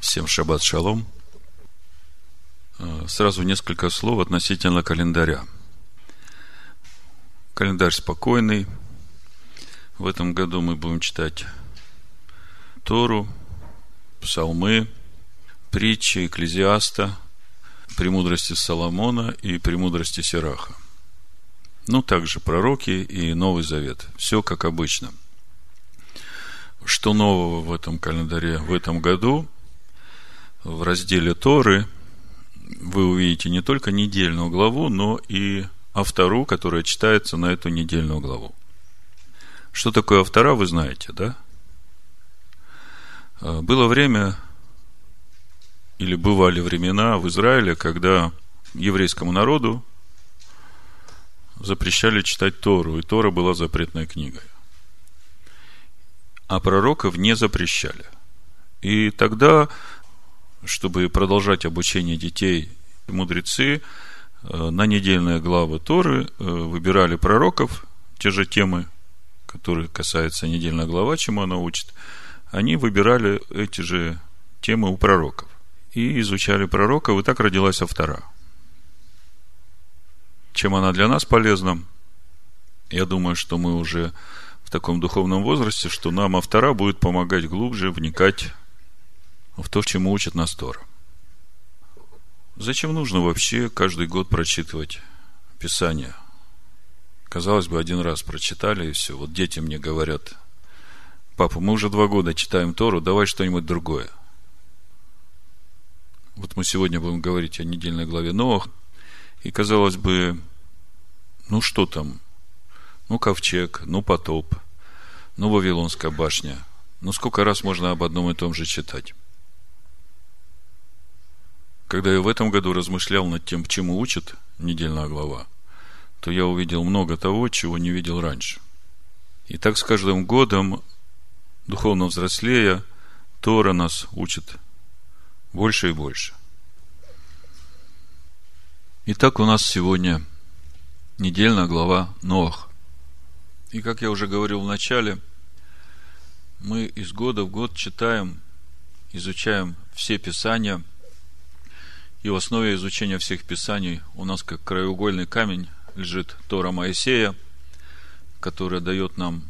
Всем шаббат шалом. Э, Сразу несколько слов относительно календаря. Календарь спокойный. В этом году мы будем читать Тору, псалмы, притчи Экклезиаста, премудрости Соломона и премудрости Сираха. Ну, также пророки и Новый Завет. Все как обычно. Что нового в этом календаре в этом году? В разделе Торы вы увидите не только недельную главу, но и автору, которая читается на эту недельную главу. Что такое автора, вы знаете, да? А, было время, или бывали времена в Израиле, когда еврейскому народу запрещали читать Тору, и Тора была запретной книгой. А пророков не запрещали. И тогда, чтобы продолжать обучение детей, мудрецы э, на недельные главы Торы э, выбирали пророков, те же темы, которые касаются недельной глава, чему она учит, они выбирали эти же темы у пророков и изучали пророков, и так родилась автора. Чем она для нас полезна? Я думаю, что мы уже в таком духовном возрасте, что нам автора будет помогать глубже вникать в то, чему учит нас Тора. Зачем нужно вообще каждый год прочитывать Писание? Казалось бы, один раз прочитали и все. Вот дети мне говорят, папа, мы уже два года читаем Тору, давай что-нибудь другое. Вот мы сегодня будем говорить о недельной главе Новых. И, казалось бы, ну что там? Ну, ковчег, ну, потоп, ну, Вавилонская башня. Ну, сколько раз можно об одном и том же читать? Когда я в этом году размышлял над тем, чему учит недельная глава, то я увидел много того, чего не видел раньше. И так с каждым годом, духовно взрослея, Тора нас учит больше и больше. Итак, у нас сегодня недельная глава Ноах. И как я уже говорил в начале, мы из года в год читаем, изучаем все Писания, и в основе изучения всех Писаний у нас как краеугольный камень лежит Тора Моисея, которая дает нам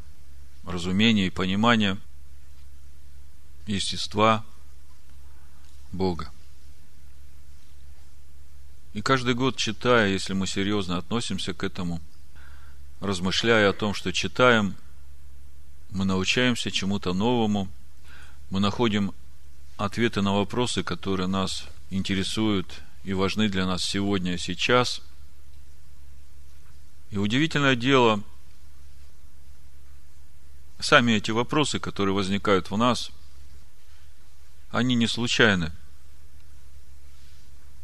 разумение и понимание естества Бога. И каждый год читая, если мы серьезно относимся к этому, размышляя о том, что читаем, мы научаемся чему-то новому, мы находим ответы на вопросы, которые нас интересуют и важны для нас сегодня и сейчас. И удивительное дело, сами эти вопросы, которые возникают в нас, они не случайны.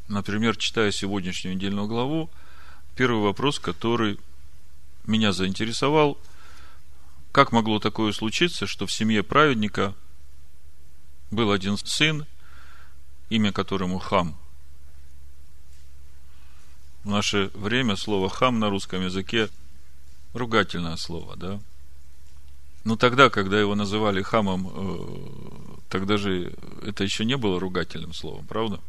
Например, читая сегодняшнюю недельную главу, первый вопрос, который меня заинтересовал, как могло такое случиться, что в семье праведника был один сын, имя которому Хам. В наше время слово Хам на русском языке ругательное слово, да? Но тогда, когда его называли Хамом, э, тогда же это еще не было ругательным словом, правда?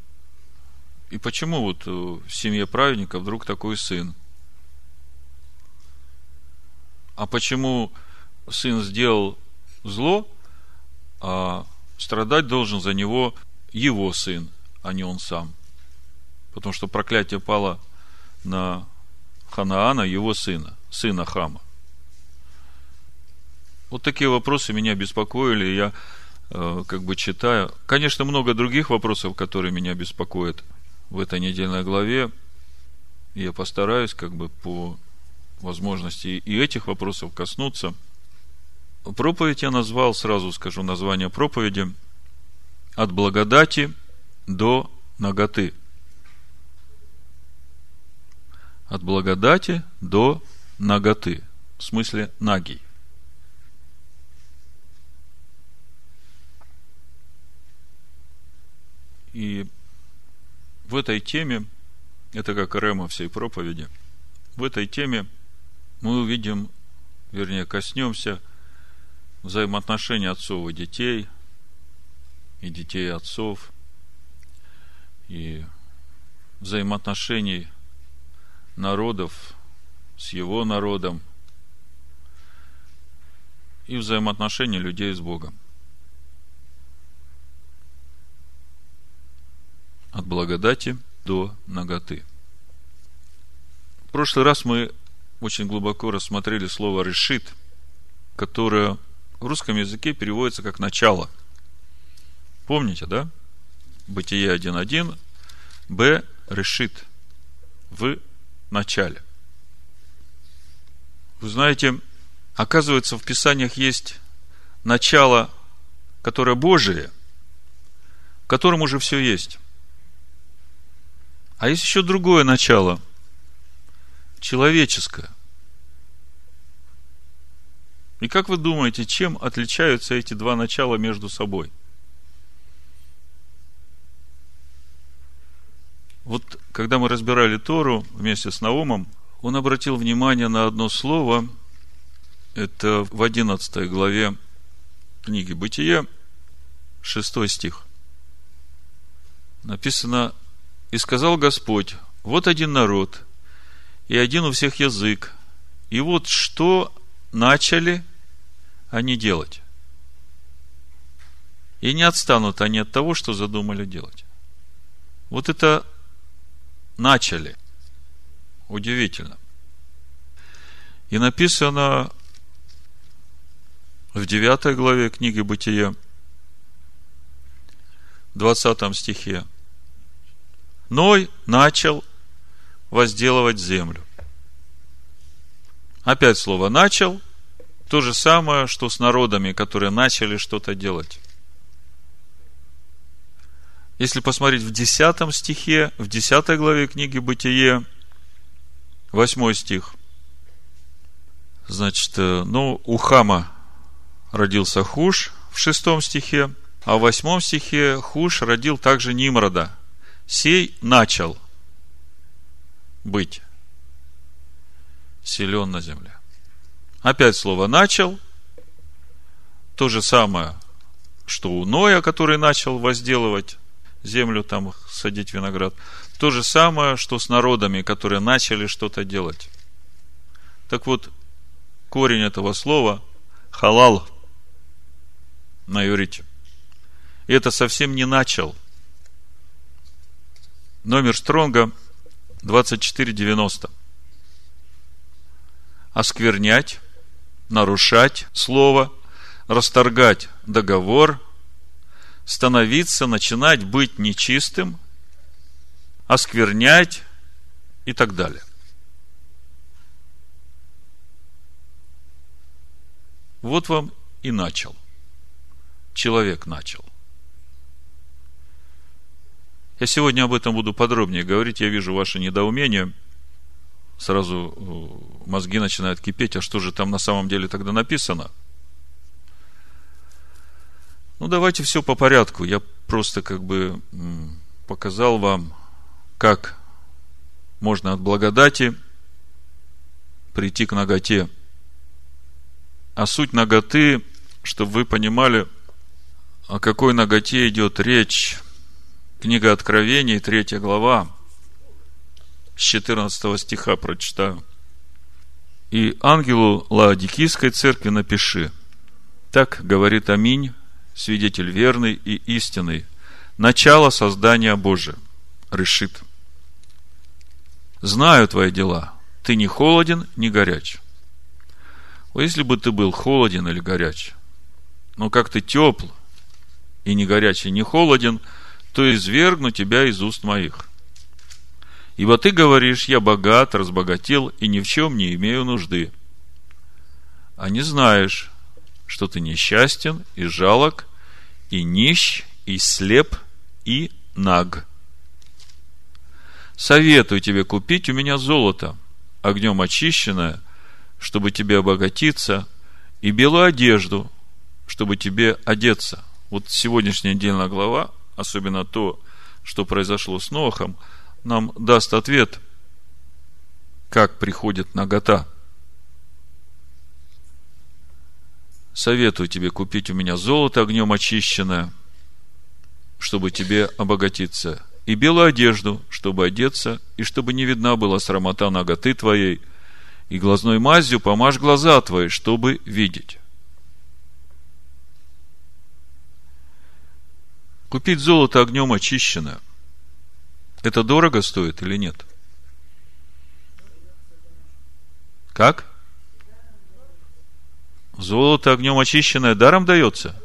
И почему вот э, в семье праведника вдруг такой сын? А почему сын сделал зло, а страдать должен за него его сын, а не он сам? Потому что проклятие пало на Ханаана, его сына, сына Хама. Вот такие вопросы меня беспокоили, я э, как бы читаю. Конечно, много других вопросов, которые меня беспокоят – в этой недельной главе. Я постараюсь как бы по возможности и этих вопросов коснуться. Проповедь я назвал, сразу скажу название проповеди, от благодати до ноготы. От благодати до ноготы. В смысле нагий. И в этой теме, это как рема всей проповеди, в этой теме мы увидим, вернее, коснемся взаимоотношений отцов и детей, и детей отцов, и взаимоотношений народов с его народом и взаимоотношений людей с Богом. От благодати до ноготы. В прошлый раз мы очень глубоко рассмотрели слово «решит», которое в русском языке переводится как «начало». Помните, да? Бытие 1.1, Б решит в начале. Вы знаете, оказывается, в Писаниях есть начало, которое Божие, в котором уже все есть. А есть еще другое начало, человеческое. И как вы думаете, чем отличаются эти два начала между собой? Вот когда мы разбирали Тору вместе с Наумом, он обратил внимание на одно слово, это в 11 главе книги Бытия, 6 стих. Написано, «И сказал Господь, вот один народ, и один у всех язык, и вот что начали они делать. И не отстанут они от того, что задумали делать. Вот это начали. Удивительно. И написано в 9 главе книги Бытия, 20 стихе. Ной начал возделывать землю. Опять слово «начал» – то же самое, что с народами, которые начали что-то делать. Если посмотреть в 10 стихе, в 10 главе книги Бытие, 8 стих, значит, э, ну, у Хама родился Хуш в 6 стихе, а в 8 стихе Хуш родил также Нимрода. Сей начал быть силен на земле. Опять слово «начал». То же самое, что у Ноя, который начал возделывать землю, там садить виноград. То же самое, что с народами, которые начали что-то делать. Так вот, корень этого слова – халал на иврите. И это совсем не начал. Номер Стронга 2490. Осквернять, нарушать слово, расторгать договор, становиться, начинать быть нечистым, осквернять и так далее. Вот вам и начал. Человек начал. Я сегодня об этом буду подробнее говорить. Я вижу ваше недоумение. Сразу э, мозги начинают кипеть. А что же там на самом деле тогда написано – ну, давайте все по порядку. Я просто как бы показал вам, как можно от благодати прийти к ноготе. А суть ноготы, чтобы вы понимали, о какой ноготе идет речь. Книга Откровений, третья глава, с 14 стиха прочитаю. «И ангелу Лаодикийской церкви напиши, так говорит Аминь, свидетель верный и истинный, начало создания Божия, решит. Знаю твои дела, ты не холоден, не горяч. О, если бы ты был холоден или горяч, но как ты тепл, и не горячий, не холоден, то извергну тебя из уст моих. Ибо ты говоришь, я богат, разбогател и ни в чем не имею нужды. А не знаешь, что ты несчастен и жалок, и нищ, и слеп, и наг. Советую тебе купить у меня золото, огнем очищенное, чтобы тебе обогатиться, и белую одежду, чтобы тебе одеться. Вот сегодняшняя недельная глава, особенно то, что произошло с Нохом, нам даст ответ, как приходит нагота – советую тебе купить у меня золото огнем очищенное, чтобы тебе обогатиться, и белую одежду, чтобы одеться, и чтобы не видна была срамота ноготы твоей, и глазной мазью помажь глаза твои, чтобы видеть. Купить золото огнем очищенное, это дорого стоит или нет? Как? Золото огнем очищенное даром дается?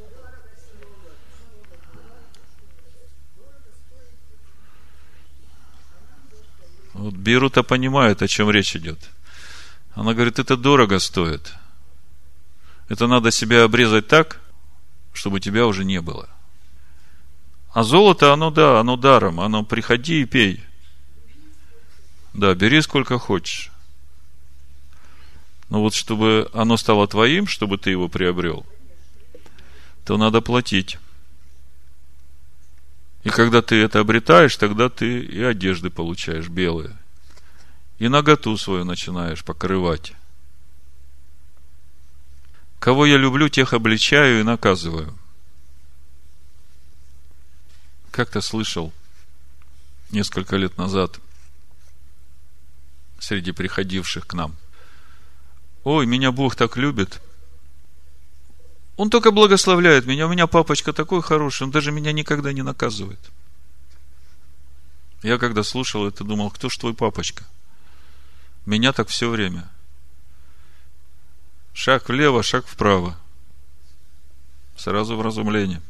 Вот Бирута понимает, о чем речь идет. Она говорит, это дорого стоит. Это надо себя обрезать так, чтобы тебя уже не было. А золото, оно да, оно даром. Оно приходи и пей. Да, бери сколько хочешь. Но вот чтобы оно стало твоим, чтобы ты его приобрел, то надо платить. И когда ты это обретаешь, тогда ты и одежды получаешь белые. И наготу свою начинаешь покрывать. Кого я люблю, тех обличаю и наказываю. Как-то слышал несколько лет назад среди приходивших к нам. Ой, меня Бог так любит. Он только благословляет меня. У меня папочка такой хороший, он даже меня никогда не наказывает. Я когда слушал это, думал, кто ж твой папочка? Меня так все время. Шаг влево, шаг вправо. Сразу в разумление.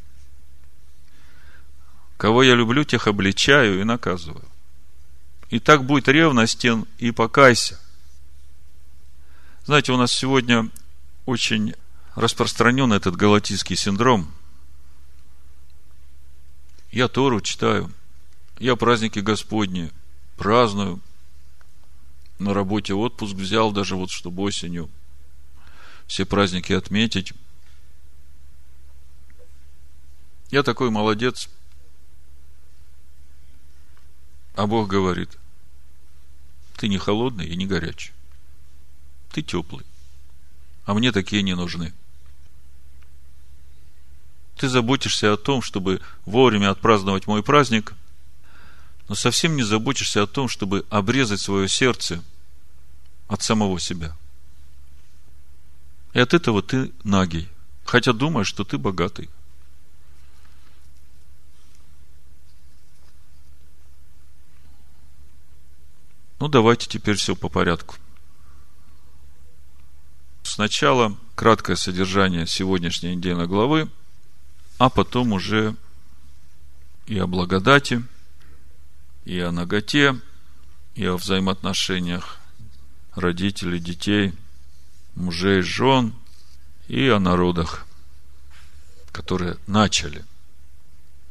Кого я люблю, тех обличаю и наказываю. И так будет ревностен и покайся. Знаете, у нас сегодня очень распространен этот галатийский синдром. Я Тору читаю, я праздники Господни праздную, на работе отпуск взял, даже вот чтобы осенью все праздники отметить. Я такой молодец. А Бог говорит, ты не холодный и не горячий. Ты теплый. А мне такие не нужны. Ты заботишься о том, чтобы вовремя отпраздновать мой праздник, но совсем не заботишься о том, чтобы обрезать свое сердце от самого себя. И от этого ты нагий, хотя думаешь, что ты богатый. Ну, давайте теперь все по порядку. Сначала краткое содержание сегодняшней недельной главы, а потом уже и о благодати, и о ноготе, и о взаимоотношениях родителей, детей, мужей, жен и о народах, которые начали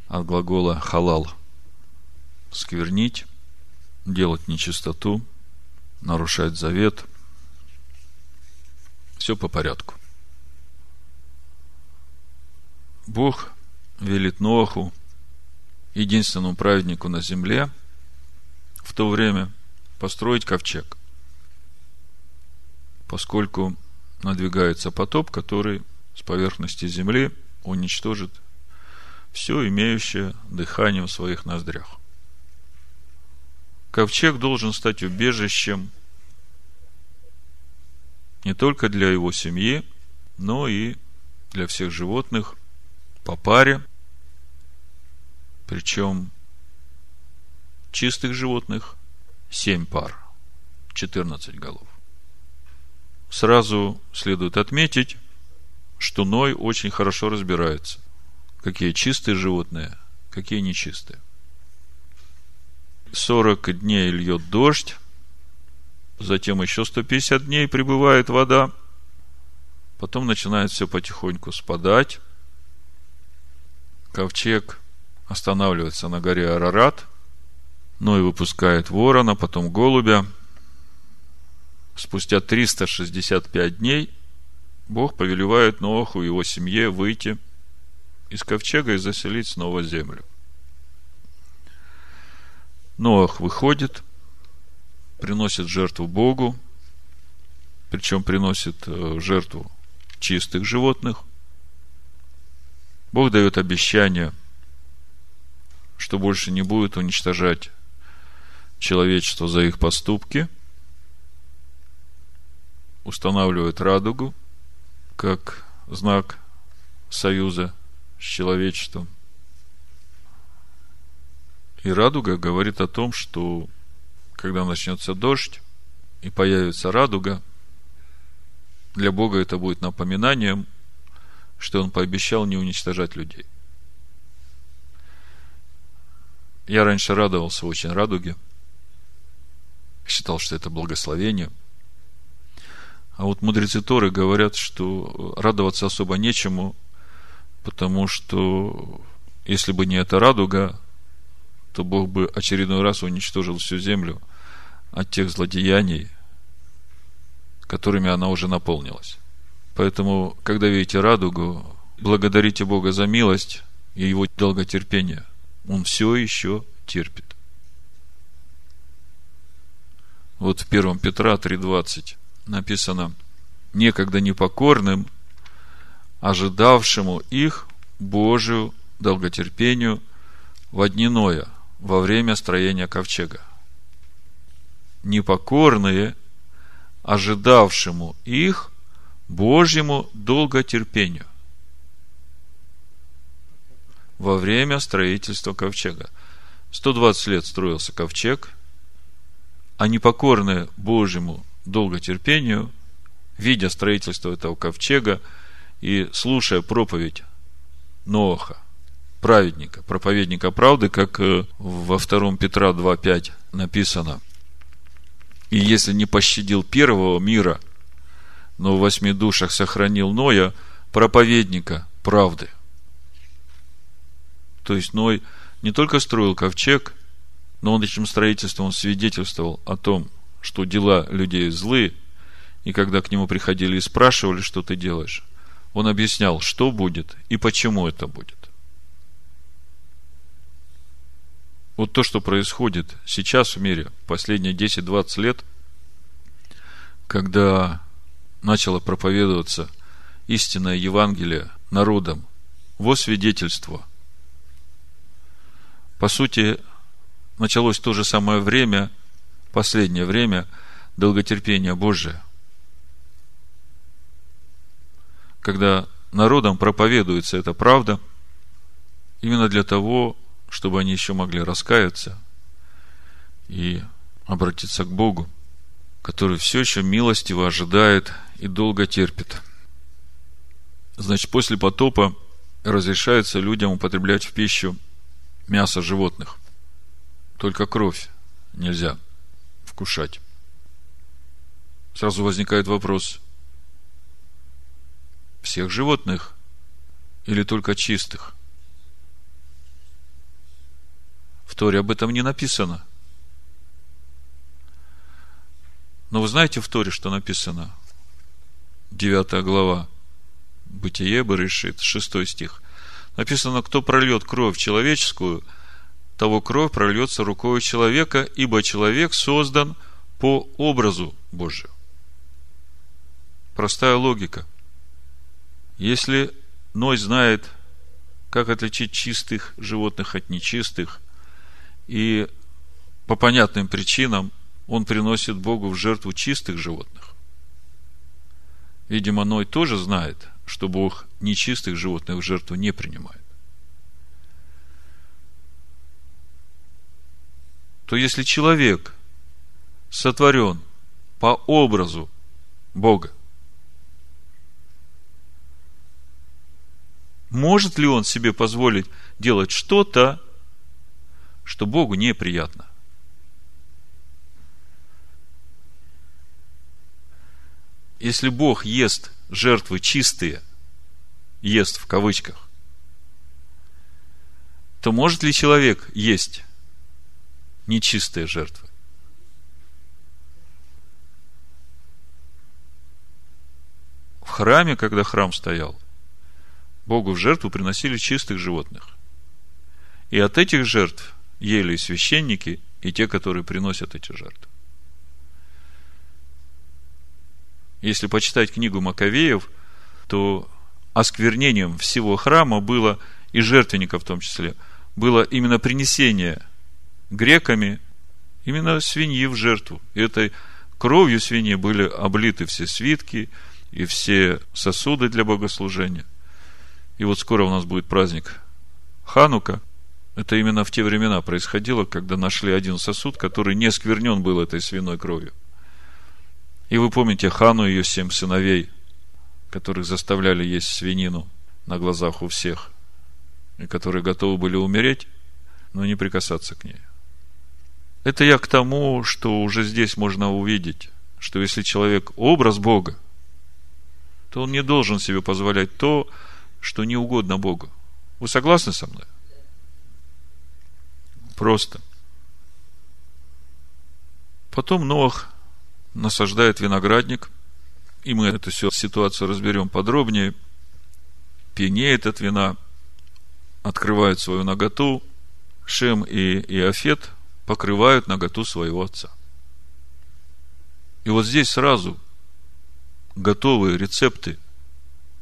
от глагола халал сквернить, делать нечистоту, нарушать завет. Все по порядку. Бог велит Ноаху, единственному праведнику на земле, в то время построить ковчег поскольку надвигается потоп, который с поверхности земли уничтожит все имеющее дыхание в своих ноздрях. Ковчег должен стать убежищем не только для его семьи, но и для всех животных по паре, причем чистых животных семь пар, 14 голов сразу следует отметить, что Ной очень хорошо разбирается, какие чистые животные, какие нечистые. 40 дней льет дождь, затем еще 150 дней прибывает вода, потом начинает все потихоньку спадать, ковчег останавливается на горе Арарат, Ной выпускает ворона, потом голубя – спустя 365 дней Бог повелевает Ноаху и его семье выйти из ковчега и заселить снова землю. Ноах выходит, приносит жертву Богу, причем приносит э, жертву чистых животных. Бог дает обещание что больше не будет уничтожать человечество за их поступки, устанавливает радугу как знак союза с человечеством. И радуга говорит о том, что когда начнется дождь и появится радуга, для Бога это будет напоминанием, что Он пообещал не уничтожать людей. Я раньше радовался очень радуге. Считал, что это благословение. А вот мудрецы Торы говорят, что радоваться особо нечему, потому что если бы не эта радуга, то Бог бы очередной раз уничтожил всю землю от тех злодеяний, которыми она уже наполнилась. Поэтому, когда видите радугу, благодарите Бога за милость и Его долготерпение. Он все еще терпит. Вот в 1 Петра 3.20 написано, некогда непокорным, ожидавшему их Божию долготерпению в дни Ноя, во время строения ковчега. Непокорные, ожидавшему их Божьему долготерпению во время строительства ковчега. 120 лет строился ковчег, а непокорные Божьему долготерпению, видя строительство этого ковчега и слушая проповедь Ноаха, праведника, проповедника правды, как э, во 2 Петра 2.5 написано. И если не пощадил первого мира, но в восьми душах сохранил Ноя, проповедника правды – то есть Ной не только строил ковчег, но он этим строительством он свидетельствовал о том, что дела людей злые, и когда к нему приходили и спрашивали, что ты делаешь, он объяснял, что будет и почему это будет. Вот то, что происходит сейчас в мире, последние 10-20 лет, когда начало проповедоваться истинное Евангелие народам во свидетельство по сути, началось то же самое время, последнее время, долготерпения Божия. Когда народам проповедуется эта правда, именно для того, чтобы они еще могли раскаяться и обратиться к Богу, который все еще милостиво ожидает и долго терпит. Значит, после потопа разрешается людям употреблять в пищу мясо животных. Только кровь нельзя вкушать. Сразу возникает вопрос, всех животных или только чистых? В Торе об этом не написано. Но вы знаете в Торе, что написано? Девятая глава. Бытие решит, шестой стих. Написано, кто прольет кровь человеческую, того кровь прольется рукой человека, ибо человек создан по образу Божию. Простая логика. Если Ной знает, как отличить чистых животных от нечистых, и по понятным причинам он приносит Богу в жертву чистых животных. Видимо, Ной тоже знает, что Бог нечистых животных в жертву не принимает. То если человек сотворен по образу Бога, может ли он себе позволить делать что-то, что Богу неприятно? Если Бог ест жертвы чистые, ест в кавычках, то может ли человек есть нечистые жертвы? В храме, когда храм стоял, Богу в жертву приносили чистых животных. И от этих жертв ели священники, и те, которые приносят эти жертвы. Если почитать книгу Маковеев, то осквернением всего храма было и жертвенника в том числе, было именно принесение греками именно свиньи в жертву. И этой кровью свиньи были облиты все свитки и все сосуды для богослужения. И вот скоро у нас будет праздник Ханука. Это именно в те времена происходило, когда нашли один сосуд, который не сквернен был этой свиной кровью. И вы помните Хану и ее семь сыновей, которых заставляли есть свинину на глазах у всех, и которые готовы были умереть, но не прикасаться к ней. Это я к тому, что уже здесь можно увидеть, что если человек образ Бога, то он не должен себе позволять то, что не угодно Богу. Вы согласны со мной? Просто. Потом Ноах насаждает виноградник, и мы эту всю ситуацию разберем подробнее. Пьянеет от вина, открывает свою наготу. Шем и Иофет покрывают наготу своего отца. И вот здесь сразу готовые рецепты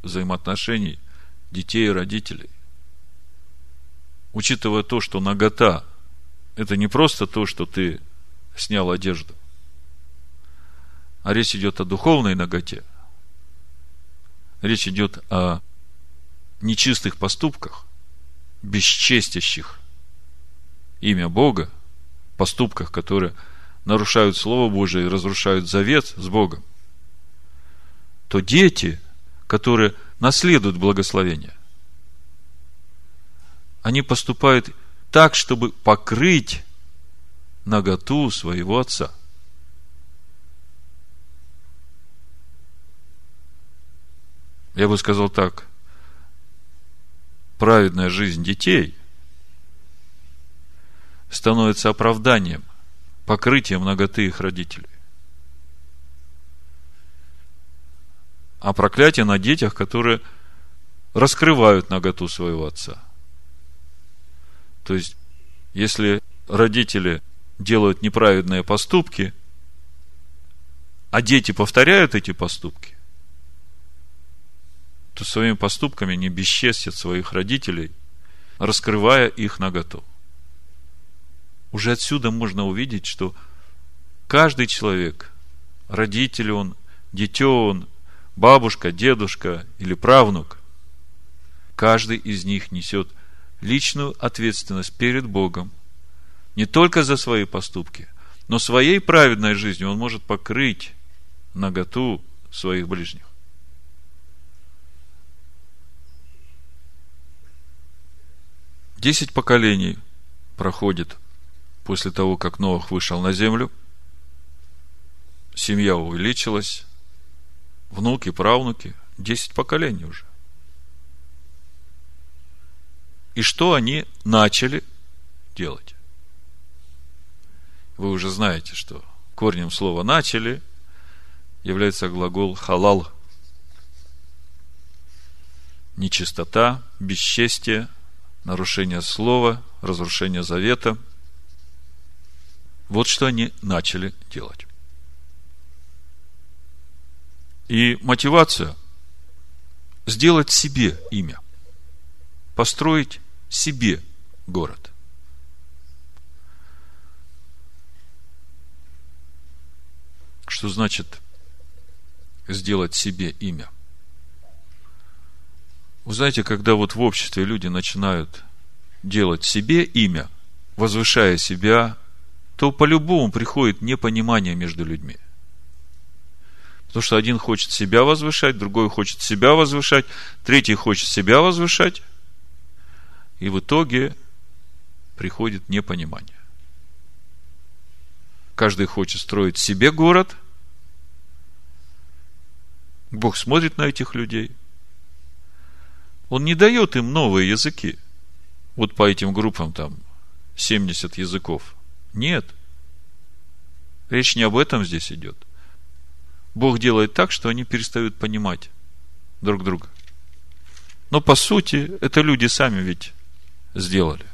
взаимоотношений детей и родителей. Учитывая то, что нагота – это не просто то, что ты снял одежду, а речь идет о духовной наготе. Речь идет о нечистых поступках, бесчестящих имя Бога, поступках, которые нарушают Слово Божие и разрушают завет с Богом, то дети, которые наследуют благословение, они поступают так, чтобы покрыть наготу своего отца. Я бы сказал так, праведная жизнь детей становится оправданием, покрытием ноготы их родителей. А проклятие на детях, которые раскрывают наготу своего отца. То есть, если родители делают неправедные поступки, а дети повторяют эти поступки, то своими поступками не бесчестят своих родителей, раскрывая их наготу. Уже отсюда можно увидеть, что каждый человек, родитель он, дитё он, бабушка, дедушка или правнук, каждый из них несет личную ответственность перед Богом не только за свои поступки, но своей праведной жизнью он может покрыть наготу своих ближних. Десять поколений проходит – после того, как Новых вышел на землю, семья увеличилась, внуки, правнуки, десять поколений уже. И что они начали делать? Вы уже знаете, что корнем слова «начали» является глагол «халал». Нечистота, бесчестие, нарушение слова, разрушение завета – вот что они начали делать. И мотивация – сделать себе имя, построить себе город. Что значит сделать себе имя? Вы знаете, когда вот в обществе люди начинают делать себе имя, возвышая себя, то по-любому приходит непонимание между людьми. Потому что один хочет себя возвышать, другой хочет себя возвышать, третий хочет себя возвышать. И в итоге приходит непонимание. Каждый хочет строить себе город. Бог смотрит на этих людей. Он не дает им новые языки. Вот по этим группам там 70 языков – нет. Речь не об этом здесь идет. Бог делает так, что они перестают понимать друг друга. Но по сути, это люди сами ведь сделали.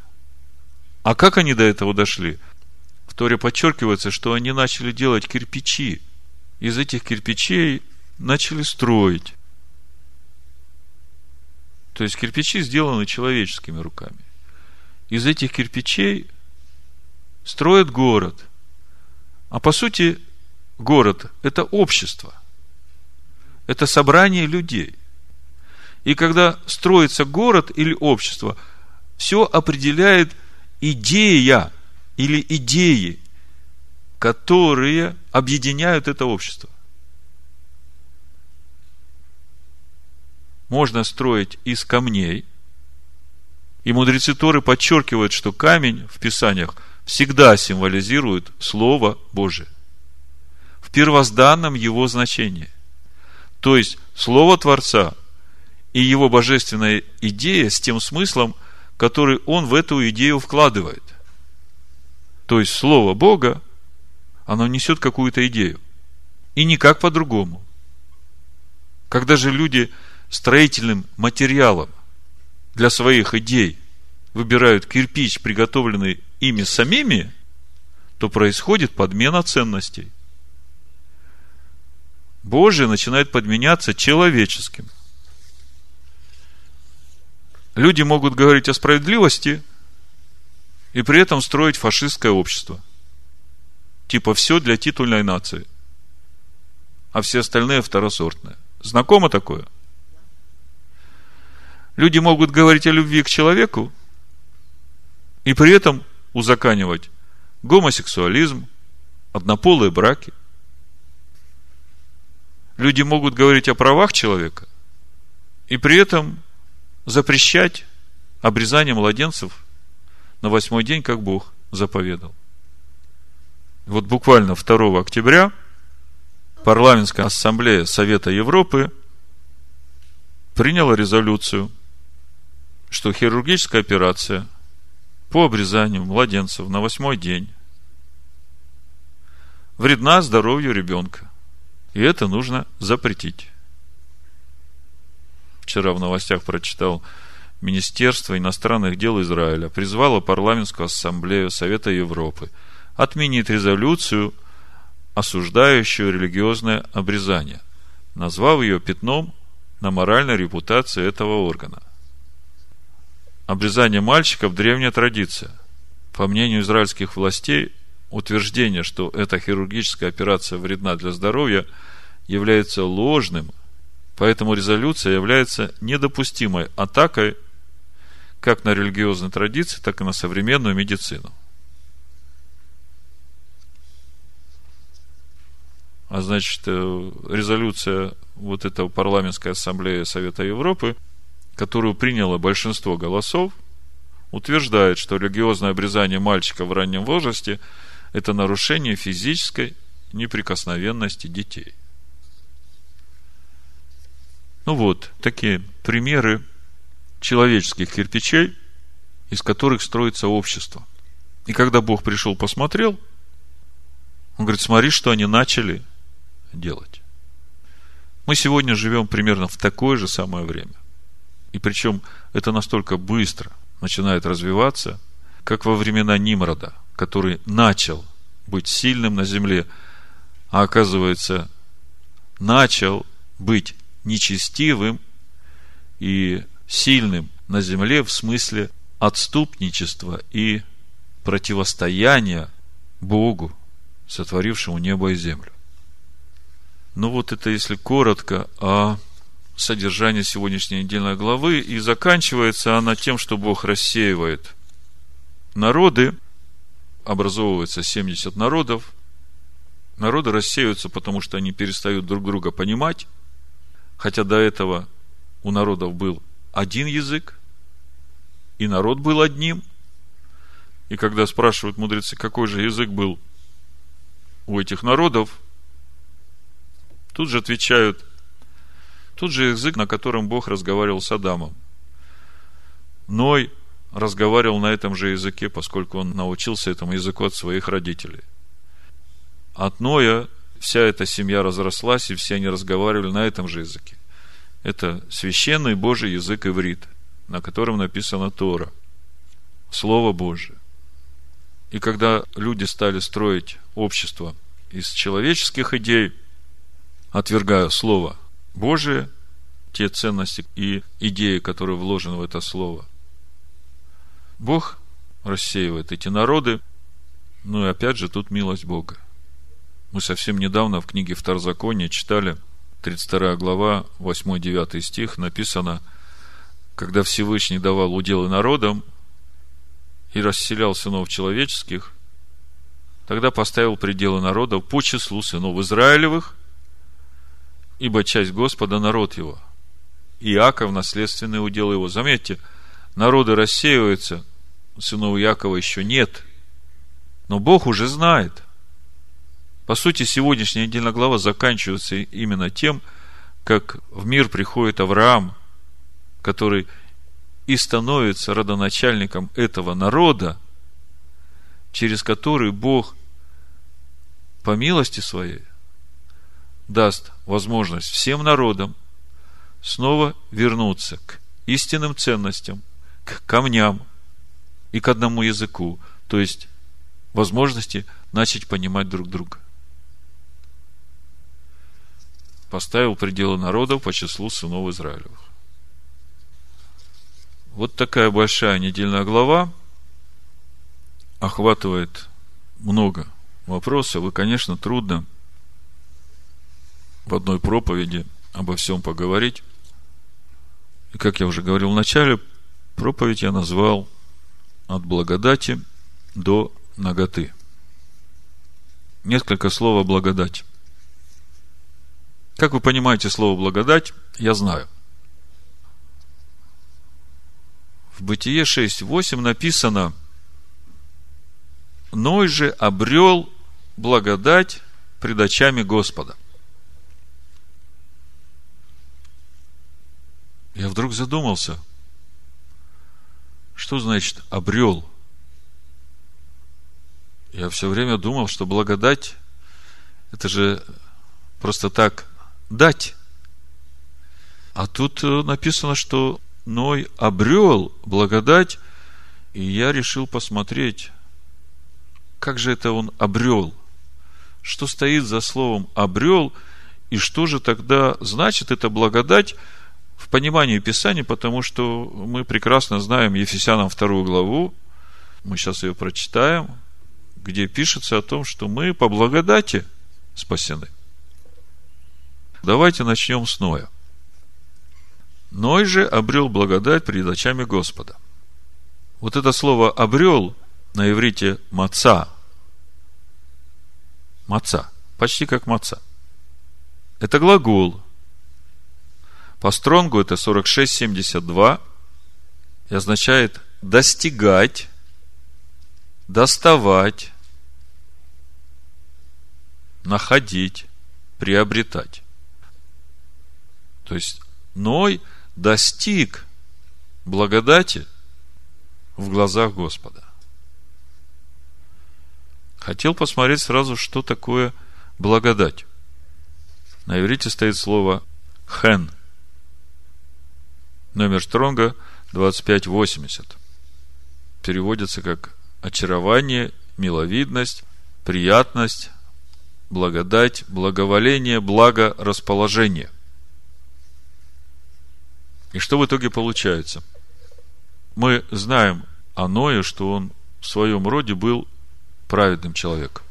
А как они до этого дошли? В Торе подчеркивается, что они начали делать кирпичи. Из этих кирпичей начали строить. То есть кирпичи сделаны человеческими руками. из этих кирпичей строят город. А по сути, город – это общество. Это собрание людей. И когда строится город или общество, все определяет идея или идеи, которые объединяют это общество. Можно строить из камней. И мудрецы Торы подчеркивают, что камень в Писаниях всегда символизирует Слово Божие. В первозданном его значении. То есть, Слово Творца и его божественная идея с тем смыслом, который он в эту идею вкладывает. То есть, Слово Бога, оно несет какую-то идею. И никак по-другому. Когда же люди строительным материалом для своих идей выбирают кирпич, приготовленный ими самими, то происходит подмена ценностей. Божие начинает подменяться человеческим. Люди могут говорить о справедливости и при этом строить фашистское общество. Типа все для титульной нации, а все остальные второсортные. Знакомо такое? Люди могут говорить о любви к человеку и при этом узаканивать гомосексуализм, однополые браки. Люди могут говорить о правах человека и при этом запрещать обрезание младенцев на восьмой день, как Бог заповедал. Вот буквально 2 октября парламентская ассамблея Совета Европы приняла резолюцию – что хирургическая операция по обрезанию младенцев на восьмой день вредна здоровью ребенка. И это нужно запретить. Вчера в новостях прочитал Министерство иностранных дел Израиля призвало парламентскую ассамблею Совета Европы отменить резолюцию, осуждающую религиозное обрезание, назвав ее пятном на моральной репутации этого органа – обрезание мальчиков – древняя традиция. По мнению израильских властей, утверждение, что эта хирургическая операция вредна для здоровья, является ложным, поэтому резолюция является недопустимой атакой как на религиозные традиции, так и на современную медицину. А значит, э, резолюция вот этого парламентской ассамблеи Совета Европы – которую приняло большинство голосов, утверждает, что религиозное обрезание мальчика в раннем возрасте – это нарушение физической неприкосновенности детей. Ну вот, такие примеры человеческих кирпичей, из которых строится общество. И когда Бог пришел, посмотрел, он говорит, смотри, что они начали делать. Мы сегодня живем примерно в такое же самое время. И причем это настолько быстро начинает развиваться, как во времена Нимрода, который начал быть сильным на земле, а оказывается, начал быть нечестивым и сильным на земле в смысле отступничества и противостояния Богу, сотворившему небо и землю. Ну вот это если коротко о содержание сегодняшней недельной главы, и заканчивается она тем, что Бог рассеивает народы, образовывается 70 народов, народы рассеиваются, потому что они перестают друг друга понимать, хотя до этого у народов был один язык, и народ был одним. И когда спрашивают мудрецы, какой же язык был у этих народов, тут же отвечают – Тут же язык, на котором Бог разговаривал с Адамом. Ной разговаривал на этом же языке, поскольку он научился этому языку от своих родителей. От Ноя вся эта семья разрослась, и все они разговаривали на этом же языке. Это священный Божий язык иврит, на котором написано Тора. Слово Божие. И когда люди стали строить общество из человеческих идей, отвергая Слово Божие, те ценности и идеи, которые вложены в это слово. Бог рассеивает эти народы. Ну и опять же, тут милость Бога. Мы совсем недавно в книге Второзакония читали 32 глава, 8-9 стих, написано, когда Всевышний давал уделы народам и расселял сынов человеческих, тогда поставил пределы народов по числу сынов Израилевых, ибо часть Господа народ его. Иаков наследственный удел его. Заметьте, народы рассеиваются, сынов Иакова еще нет, но Бог уже знает. По сути, сегодняшняя недельная глава заканчивается именно тем, как в мир приходит Авраам, который и становится родоначальником этого народа, через который Бог по милости своей даст возможность всем народам снова вернуться к истинным ценностям, к камням и к одному языку, то есть возможности начать понимать друг друга. Поставил пределы народов по числу сынов Израилевых. Вот такая большая недельная глава охватывает много вопросов, и, конечно, трудно в одной проповеди обо всем поговорить. И, как я уже говорил в начале, проповедь я назвал «От благодати до ноготы». Несколько слов о благодати. Как вы понимаете слово «благодать», я знаю. В Бытие 6.8 написано «Ной же обрел благодать пред очами Господа». Я вдруг задумался, что значит обрел? Я все время думал, что благодать это же просто так дать. А тут э, написано, что Ной обрел благодать, и я решил посмотреть, как же это он обрел, что стоит за словом обрел, и что же тогда значит эта благодать – в понимании Писания, потому что мы прекрасно знаем Ефесянам вторую главу, мы сейчас ее прочитаем, где пишется о том, что мы по благодати спасены. Давайте начнем с Ноя. Ной же обрел благодать перед очами Господа. Вот это слово «обрел» на иврите «маца». «Маца». Почти как «маца». Это глагол, по стронгу это 46,72 и означает достигать, доставать, находить, приобретать. То есть Ной достиг благодати в глазах Господа. Хотел посмотреть сразу, что такое благодать. На иврите стоит слово хен – Номер Стронга 2580. Переводится как очарование, миловидность, приятность, благодать, благоволение, благо, расположение. И что в итоге получается? Мы знаем о Ное, что он в своем роде был праведным человеком.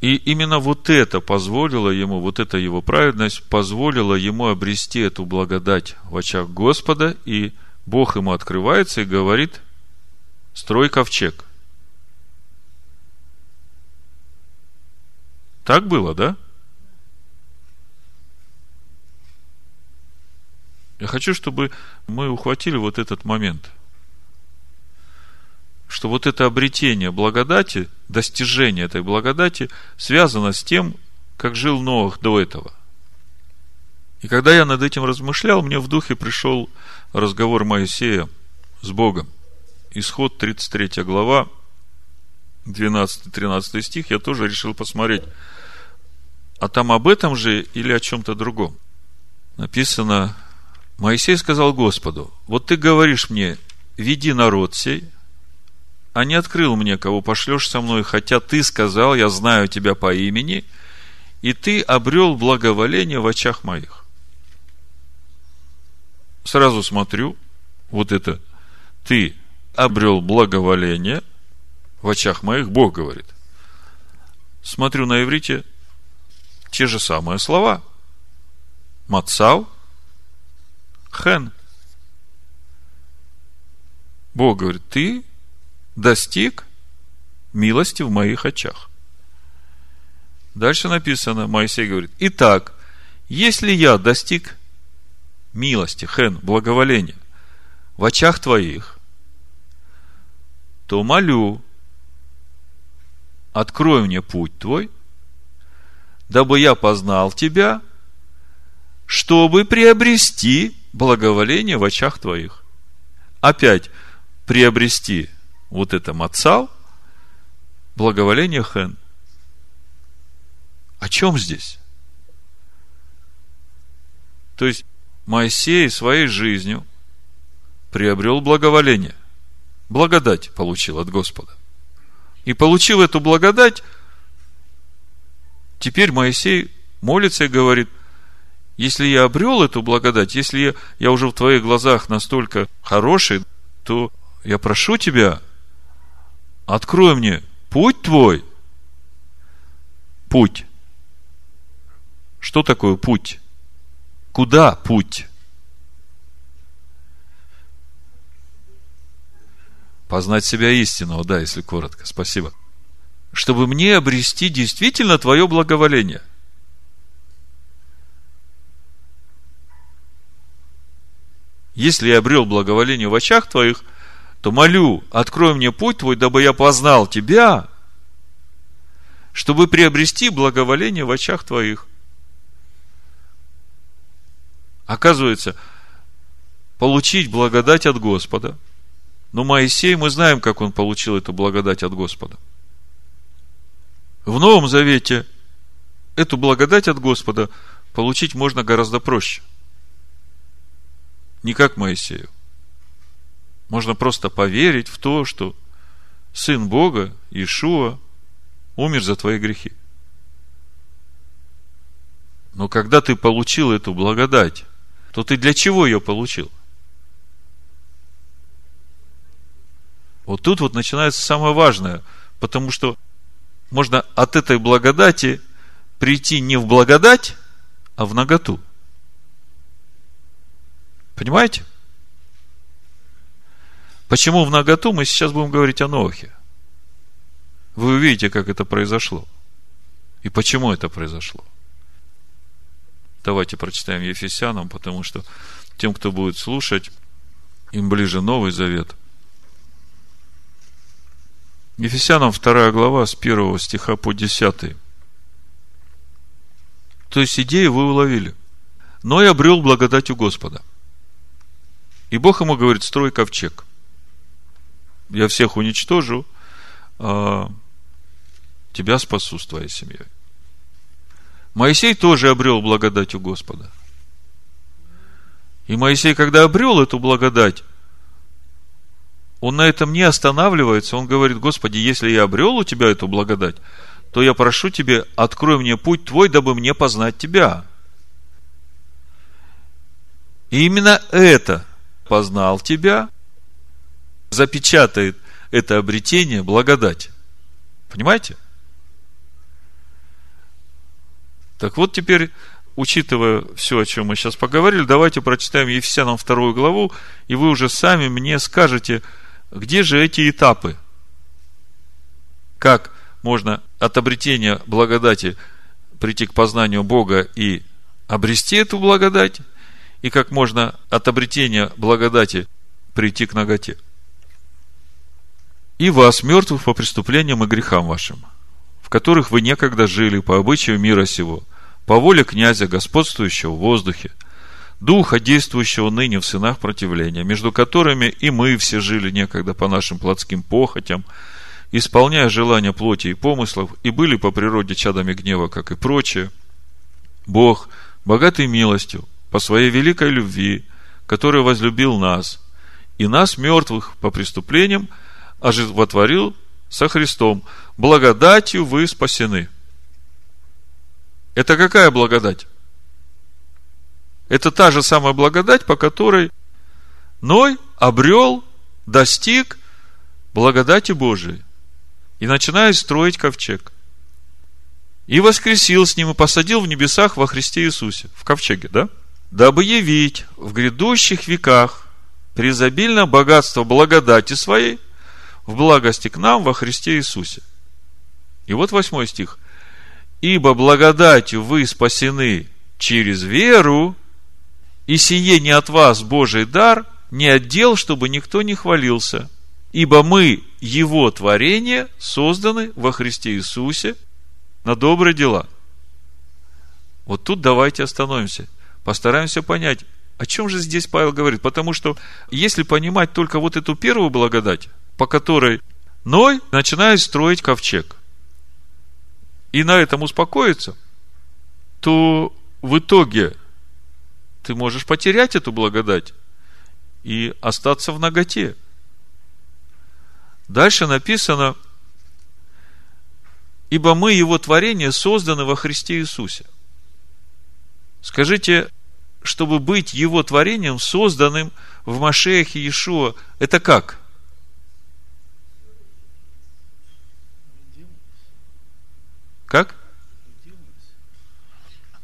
И именно вот это позволило ему, вот эта его праведность позволила ему обрести эту благодать в очах Господа, и Бог ему открывается и говорит, строй ковчег. Так было, да? Я хочу, чтобы мы ухватили вот этот момент – что вот это обретение благодати, достижение этой благодати связано с тем, как жил Ноах до этого. И когда я над этим размышлял, мне в духе пришел разговор Моисея с Богом. Исход 33 глава, 12-13 стих, я тоже решил посмотреть, а там об этом же или о чем-то другом. Написано, Моисей сказал Господу, вот ты говоришь мне, веди народ сей, а не открыл мне, кого пошлешь со мной, хотя ты сказал, я знаю тебя по имени, и ты обрел благоволение в очах моих. Сразу смотрю, вот это, ты обрел благоволение в очах моих, Бог говорит. Смотрю на иврите те же самые слова. Мацав, хен. Бог говорит, ты достиг милости в моих очах. Дальше написано, Моисей говорит, итак, если я достиг милости, хен, благоволения в очах твоих, то молю, открой мне путь твой, дабы я познал тебя, чтобы приобрести благоволение в очах твоих. Опять, приобрести вот это мацал, благоволение хен. О чем здесь? То есть, Моисей своей жизнью приобрел благоволение. Благодать получил от Господа. И получил эту благодать, теперь Моисей молится и говорит, если я обрел эту благодать, если я, уже в твоих глазах настолько хороший, то я прошу тебя, открой мне путь твой. Путь. Что такое путь? Куда путь? Познать себя истинного, да, если коротко. Спасибо. Чтобы мне обрести действительно твое благоволение. Если я обрел благоволение в очах твоих, то молю, открой мне путь твой, дабы я познал тебя, чтобы приобрести благоволение в очах твоих. Оказывается, получить благодать от Господа. Но Моисей, мы знаем, как он получил эту благодать от Господа. В Новом Завете эту благодать от Господа получить можно гораздо проще. Не как Моисею. Можно просто поверить в то, что Сын Бога, Иешуа, умер за твои грехи. Но когда ты получил эту благодать, то ты для чего ее получил? Вот тут вот начинается самое важное, потому что можно от этой благодати прийти не в благодать, а в наготу. Понимаете? Почему в наготу мы сейчас будем говорить о Нохе? Вы увидите, как это произошло. И почему это произошло. Давайте прочитаем Ефесянам, потому что тем, кто будет слушать, им ближе Новый Завет. Ефесянам 2 глава с 1 стиха по 10. То есть идею вы уловили. Но и обрел благодать у Господа. И Бог ему говорит, строй ковчег. Я всех уничтожу, а тебя спасу с твоей семьей. Моисей тоже обрел благодать у Господа. И Моисей, когда обрел эту благодать, он на этом не останавливается. Он говорит, Господи, если я обрел у Тебя эту благодать, то я прошу Тебя, открой мне путь Твой, дабы мне познать Тебя. И именно это познал Тебя, запечатает это обретение благодать. Понимаете? Так вот теперь, учитывая все, о чем мы сейчас поговорили, давайте прочитаем Ефесянам вторую главу, и вы уже сами мне скажете, где же эти этапы? Как можно от обретения благодати прийти к познанию Бога и обрести эту благодать, и как можно от обретения благодати прийти к ноготе. И вас, мертвых по преступлениям и грехам вашим, в которых вы некогда жили по обычаю мира сего, по воле князя, господствующего в воздухе, духа, действующего ныне в сынах противления, между которыми и мы все жили некогда по нашим плотским похотям, исполняя желания плоти и помыслов, и были по природе чадами гнева, как и прочее, Бог, богатый милостью, по своей великой любви, который возлюбил нас, и нас, мертвых по преступлениям, оживотворил со Христом. Благодатью вы спасены – это какая благодать? Это та же самая благодать, по которой Ной обрел, достиг благодати Божией и начинает строить ковчег. И воскресил с ним и посадил в небесах во Христе Иисусе, в ковчеге, да? Дабы явить в грядущих веках презабильно богатство благодати своей в благости к нам во Христе Иисусе. И вот восьмой стих. Ибо благодатью вы спасены через веру, и сие не от вас Божий дар, не отдел, чтобы никто не хвалился. Ибо мы, Его творение, созданы во Христе Иисусе на добрые дела. Вот тут давайте остановимся. Постараемся понять, о чем же здесь Павел говорит. Потому что если понимать только вот эту первую благодать, по которой Ной начинает строить ковчег, и на этом успокоиться, то в итоге ты можешь потерять эту благодать и остаться в ноготе. Дальше написано, ибо мы, Его творение, созданы во Христе Иисусе. Скажите, чтобы быть Его творением, созданным в Машехе Иешуа, это как? Как?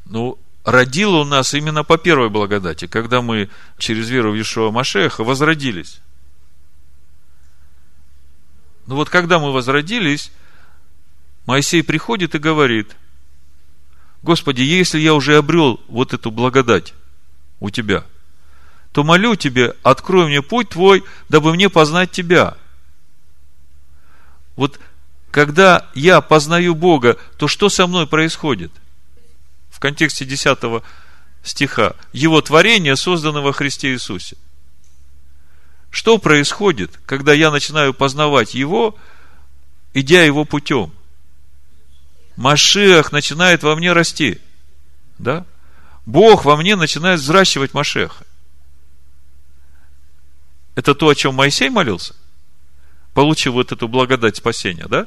Ну, родил он нас именно по первой благодати, когда мы через веру в Иешуа Машеха возродились. Ну вот когда мы возродились, Моисей приходит и говорит, Господи, если я уже обрел вот эту благодать у Тебя, то молю Тебе, открой мне путь Твой, дабы мне познать Тебя. Вот когда я познаю Бога, то что со мной происходит – в контексте 10 стиха, его творение создано во Христе Иисусе. Что происходит, когда я начинаю познавать его, идя его путем? Машех начинает во мне расти. Да? Бог во мне начинает взращивать Машеха. Это то, о чем Моисей молился, получив вот эту благодать спасения, да?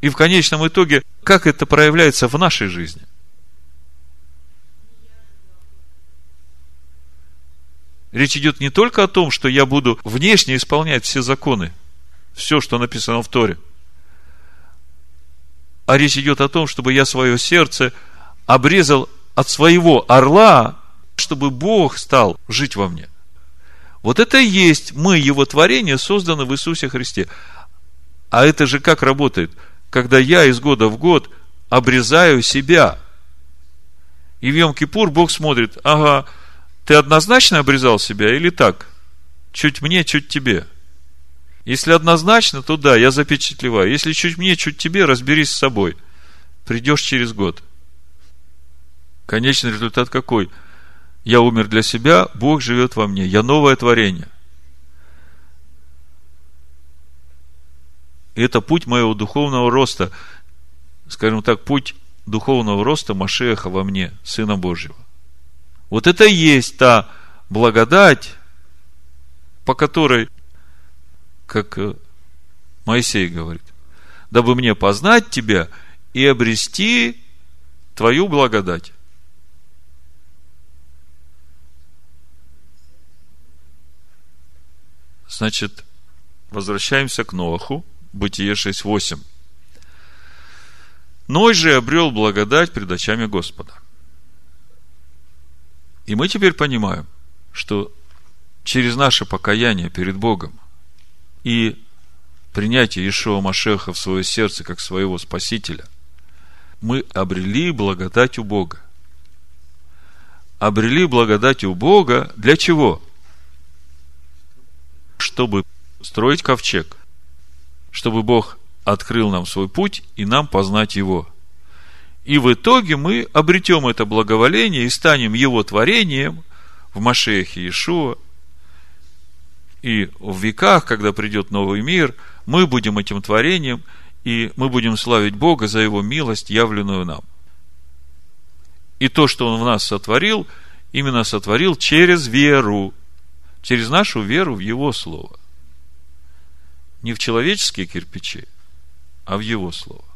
И в конечном итоге, как это проявляется в нашей жизни? Речь идет не только о том, что я буду внешне исполнять все законы, все, что написано в Торе, а речь идет о том, чтобы я свое сердце обрезал от своего орла, чтобы Бог стал жить во мне. Вот это и есть мы, Его творение, созданы в Иисусе Христе. А это же как работает – когда я из года в год обрезаю себя. И в Йом-Кипур Бог смотрит, ага, ты однозначно обрезал себя или так? Чуть мне, чуть тебе. Если однозначно, то да, я запечатлеваю. Если чуть мне, чуть тебе, разберись с собой. Придешь через год. Конечный результат какой? Я умер для себя, Бог живет во мне. Я новое творение. И это путь моего духовного роста, скажем так, путь духовного роста Машеха во мне, Сына Божьего. Вот это и есть та благодать, по которой, как э, Моисей говорит, дабы мне познать тебя и обрести твою благодать. Значит, возвращаемся к Ноху. Бытие 6.8. Ной же обрел благодать пред очами Господа. И мы теперь понимаем, что через наше покаяние перед Богом и принятие Ишуа Машеха в свое сердце как своего Спасителя, мы обрели благодать у Бога. Обрели благодать у Бога для чего? Чтобы строить ковчег – чтобы Бог открыл нам свой путь и нам познать Его. И в итоге мы обретем это благоволение и станем Его творением в Машехе Иешуа. И в веках, когда придет новый мир, мы будем этим творением, и мы будем славить Бога за Его милость, явленную нам. И то, что Он в нас сотворил, именно сотворил через веру, через нашу веру в Его Слово не в человеческие кирпичи, а в Его Слово.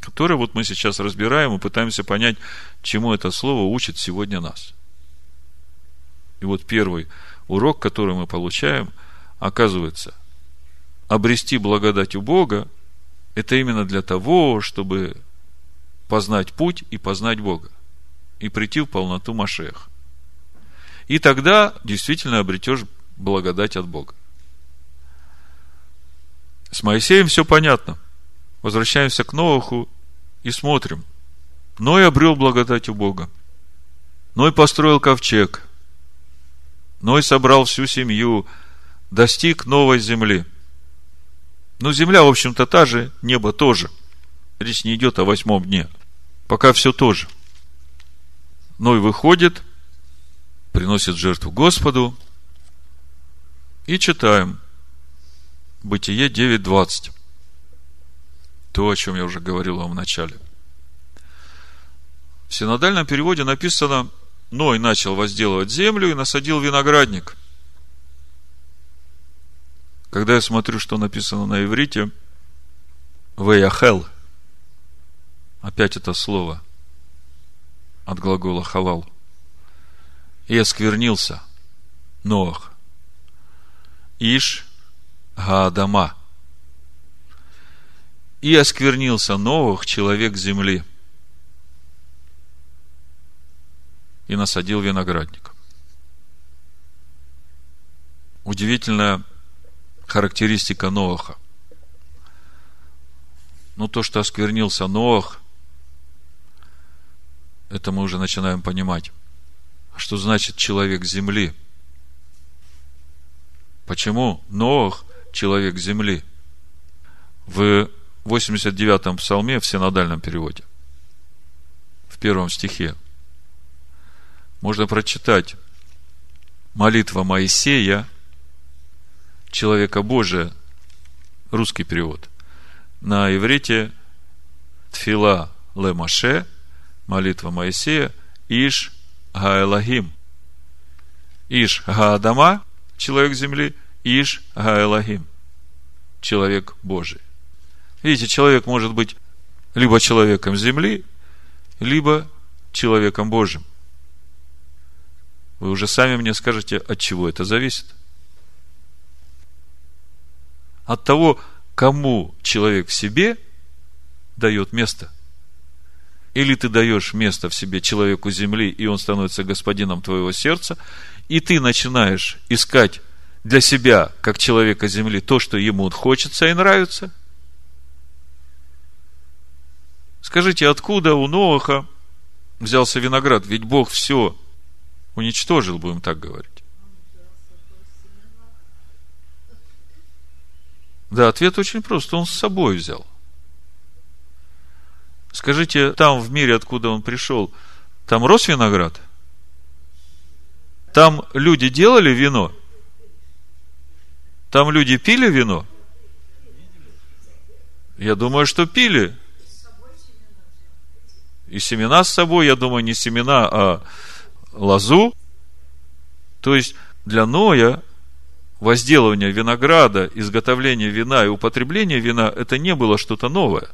Которое вот мы сейчас разбираем и пытаемся понять, чему это Слово учит сегодня нас. И вот первый урок, который мы получаем, оказывается, обрести благодать у Бога, это именно для того, чтобы познать путь и познать Бога, и прийти в полноту Машех. И тогда действительно обретешь благодать от Бога. С Моисеем все понятно. Возвращаемся к Новаху и смотрим. Ной обрел благодать у Бога. Ной построил ковчег. Ной собрал всю семью, достиг новой земли. Ну, земля, в общем-то, та же, небо тоже. Речь не идет о восьмом дне. Пока все то же. Ной выходит, приносит жертву Господу. И читаем. Бытие 9.20. То, о чем я уже говорил вам в начале. В синодальном переводе написано, Ной начал возделывать землю и насадил виноградник. Когда я смотрю, что написано на иврите, Веяхел, опять это слово от глагола халал, и осквернился Ноах, Иш Гаадама, и осквернился Ноах, человек земли – и насадил виноградник. Удивительная характеристика Ноаха. Ну, то, что осквернился Ноах, это мы уже начинаем понимать. А что значит человек земли? Почему Ноах человек земли? В 89-м псалме в синодальном переводе, в первом стихе, можно прочитать молитва Моисея, человека Божия, русский перевод. На иврите Тфила Лемаше, молитва Моисея, Иш Гаэлагим. Иш Гаадама, человек земли, Иш Гаэлагим, человек Божий. Видите, человек может быть либо человеком земли, либо человеком Божьим. Вы уже сами мне скажете, от чего это зависит. От того, кому человек в себе дает место. Или ты даешь место в себе человеку земли, и он становится господином твоего сердца, и ты начинаешь искать для себя, как человека земли, то, что ему хочется и нравится. Скажите, откуда у Ноаха взялся виноград? Ведь Бог все уничтожил, будем так говорить. Да, ответ очень прост. Он с собой взял. Скажите, там в мире, откуда он пришел, там рос виноград? Там люди делали вино? Там люди пили вино? Я думаю, что пили. И семена с собой, я думаю, не семена, а лозу. То есть для Ноя возделывание винограда, изготовление вина и употребление вина – это не было что-то новое.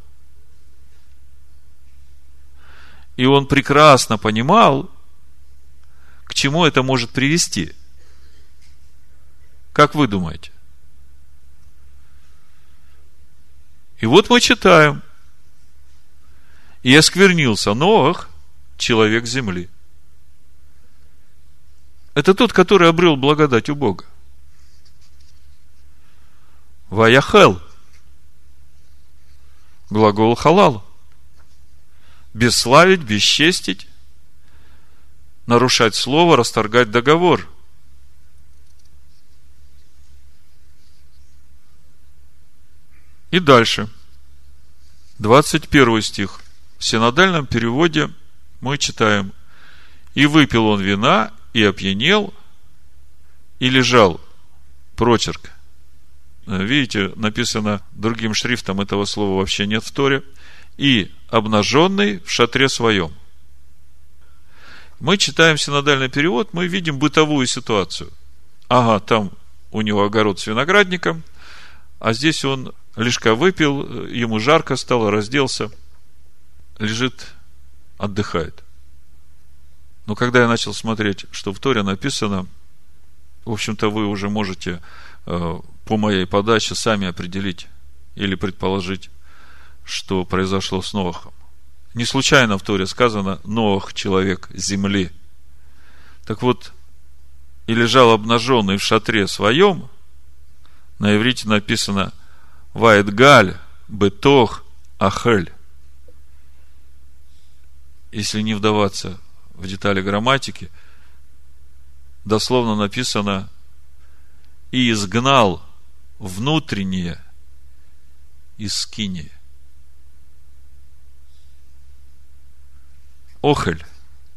И он прекрасно понимал, к чему это может привести. Как вы думаете? И вот мы читаем. И осквернился Ноах, человек земли – это тот, который обрел благодать у Бога. Ваяхел. Глагол халал. Бесславить, бесчестить, нарушать слово, расторгать договор. И дальше. 21 стих. В синодальном переводе мы читаем. И выпил он вина, и опьянел, и лежал. Прочерк. Видите, написано другим шрифтом, этого слова вообще нет в Торе. И обнаженный в шатре своем. Мы читаем синодальный перевод, мы видим бытовую ситуацию. Ага, там у него огород с виноградником, а здесь он лишка выпил, ему жарко стало, разделся, лежит, отдыхает. Но когда я начал смотреть, что в Торе написано В общем-то, вы уже можете э, по моей подаче сами определить или предположить, что произошло с Ноахом. Не случайно в Торе сказано «Ноах – человек земли». Так вот, и лежал обнаженный в шатре своем, на иврите написано «Ваэтгаль бетох ахель». Если не вдаваться в детали грамматики, дословно написано «И изгнал внутреннее из скинии». Охель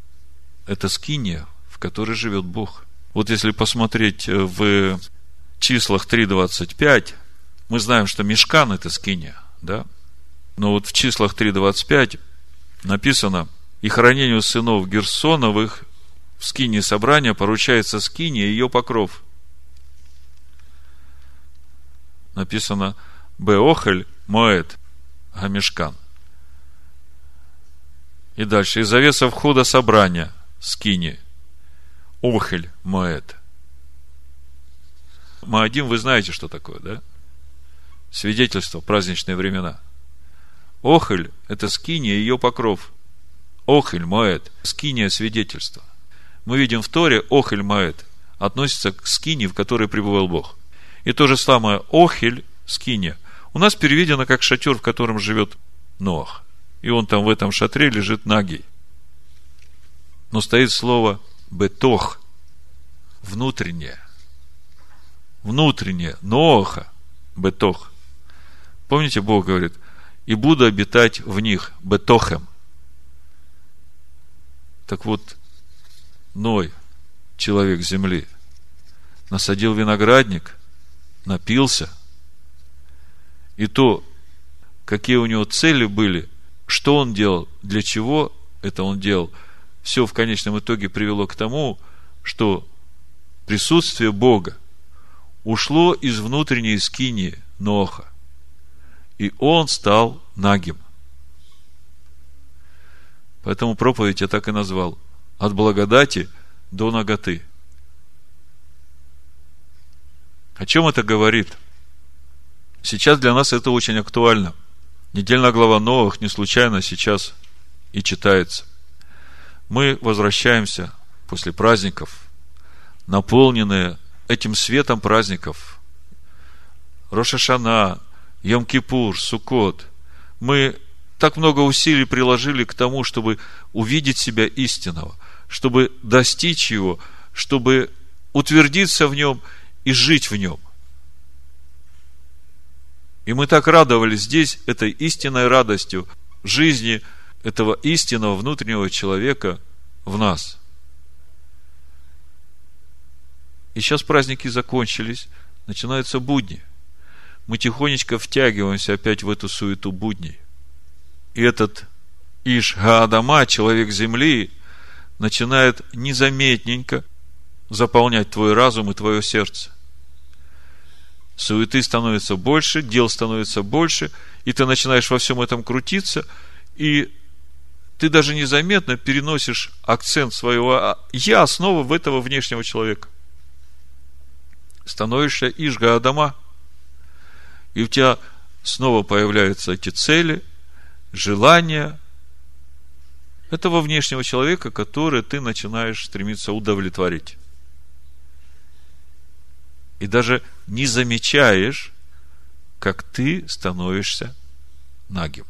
– это скиния, в которой живет Бог. Вот если посмотреть в числах 3.25, мы знаем, что мешкан – это скиния, да? Но вот в числах 3.25 написано, и хранению сынов Герсоновых в скине собрания поручается скине и ее покров. Написано Беохель Моэт Гамешкан. И дальше. И завеса входа собрания скини. Охель Моэт. Маадим, вы знаете, что такое, да? Свидетельство, праздничные времена. Охель – это скиния и ее покров. Охель Моэт – скиния свидетельства. Мы видим в Торе Охель Моэт относится к скине, в которой пребывал Бог. И то же самое Охель – скиния. У нас переведено как шатер, в котором живет Ноах и он там в этом шатре лежит нагий. Но стоит слово бетох, внутреннее. Внутреннее, ноха, бетох. Помните, Бог говорит, и буду обитать в них, бетохем. Так вот, Ной, человек земли, насадил виноградник, напился, и то, какие у него цели были, что он делал, для чего это он делал, все в конечном итоге привело к тому, что присутствие Бога ушло из внутренней скинии Ноха, и он стал нагим. Поэтому проповедь я так и назвал. От благодати до ноготы. О чем это говорит? Сейчас для нас это очень актуально – Недельная глава Новых не случайно сейчас и читается. Мы возвращаемся после праздников, наполненные этим светом праздников. Рошашана, Йом-Кипур, Суккот. Мы так много усилий приложили к тому, чтобы увидеть себя истинного, чтобы достичь его, чтобы утвердиться в нем и жить в нем. И мы так радовались здесь этой истинной радостью жизни этого истинного внутреннего человека в нас. И сейчас праздники закончились, начинаются будни. Мы тихонечко втягиваемся опять в эту суету будней. И этот Иш Гаадама, человек земли, начинает незаметненько заполнять твой разум и твое сердце. Суеты становится больше, дел становится больше, и ты начинаешь во всем этом крутиться, и ты даже незаметно переносишь акцент своего «я» снова в этого внешнего человека. Становишься Ишга Адама, и у тебя снова появляются эти цели, желания этого внешнего человека, который ты начинаешь стремиться удовлетворить и даже не замечаешь, как ты становишься нагим.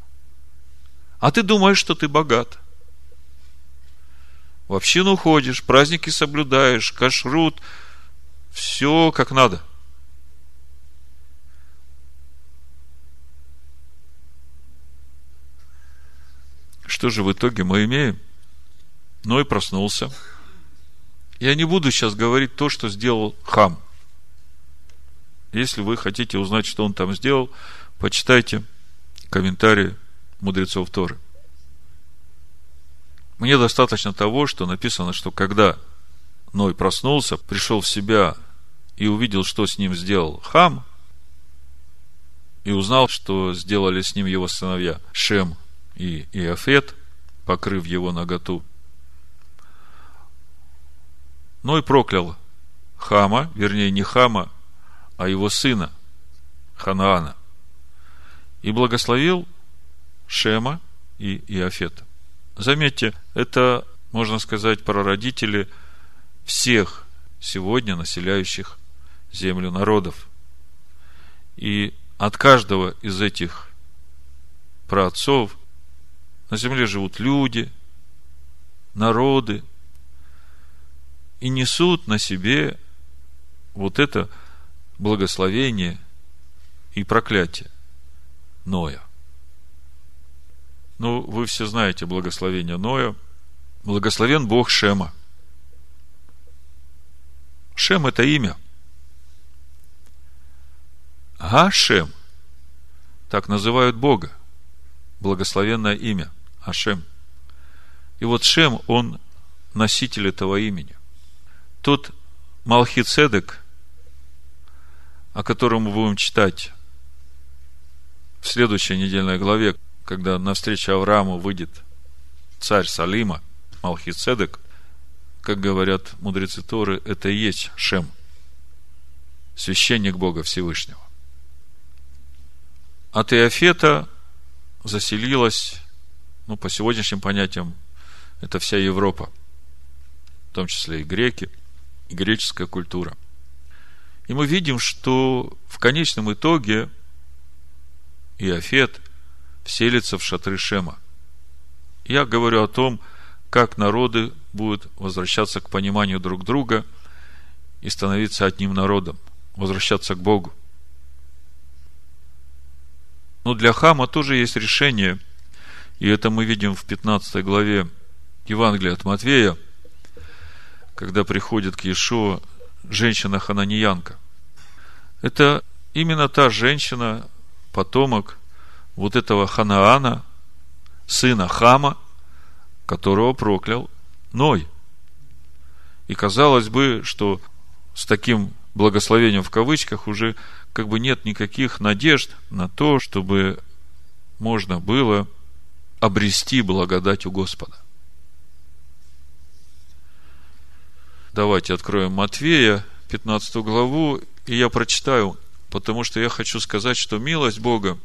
А ты думаешь, что ты богат. В общину ходишь, праздники соблюдаешь, кашрут, все как надо. Что же в итоге мы имеем? Ну и проснулся. Я не буду сейчас говорить то, что сделал хам. Если вы хотите узнать, что он там сделал, почитайте комментарии мудрецов Торы. Мне достаточно того, что написано, что когда Ной проснулся, пришел в себя и увидел, что с ним сделал Хам, и узнал, что сделали с ним его сыновья Шем и Иофет, покрыв его наготу. Ной проклял Хама, вернее, не Хама, а его сына, Ханаана. И благословил Шема и Иофета. Заметьте, это, можно сказать, прародители всех сегодня населяющих землю народов. И от каждого из этих праотцов на земле живут люди, народы, и несут на себе вот это благословение и проклятие Ноя. Ну, вы все знаете благословение Ноя. Благословен Бог Шема. Шем – это имя. Гашем. Так называют Бога. Благословенное имя. Ашем. И вот Шем, он носитель этого имени. Тот Малхицедек, о котором мы будем читать в следующей недельной главе, когда на встречу Аврааму выйдет царь Салима, Малхицедек, как говорят мудрецы Торы, это и есть Шем, священник Бога Всевышнего. От Иофета заселилась, ну, по сегодняшним понятиям, это вся Европа, в том числе и греки, и греческая культура. И мы видим, что в конечном итоге Иофет вселится в шатры Шема. Я говорю о том, как народы будут возвращаться к пониманию друг друга и становиться одним народом, возвращаться к Богу. Но для Хама тоже есть решение, и это мы видим в 15 главе Евангелия от Матвея, когда приходит к Иешуа женщина-хананьянка. Это именно та женщина, потомок вот этого Ханаана, сына Хама, которого проклял Ной. И казалось бы, что с таким благословением в кавычках уже как бы нет никаких надежд на то, чтобы можно было обрести благодать у Господа. Давайте откроем Матвея, 15 главу, и я прочитаю, потому что я хочу сказать, что милость Бога,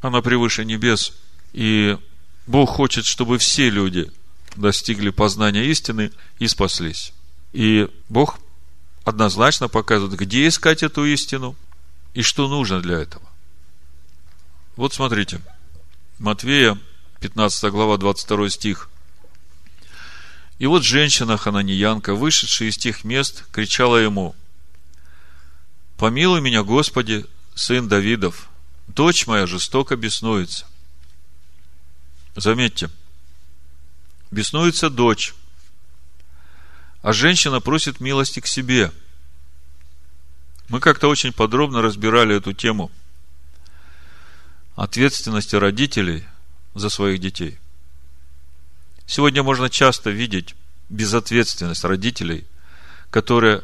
она превыше небес, и Бог хочет, чтобы все люди достигли познания истины и спаслись. И Бог однозначно показывает, где искать эту истину и что нужно для этого. Вот смотрите, Матвея, 15 глава, 22 стих. И вот женщина хананьянка, вышедшая из тех мест, кричала ему, «Помилуй меня, Господи, сын Давидов, дочь моя жестоко беснуется». Заметьте, беснуется дочь, а женщина просит милости к себе. Мы как-то очень подробно разбирали эту тему ответственности родителей за своих детей – Сегодня можно часто видеть безответственность родителей, которые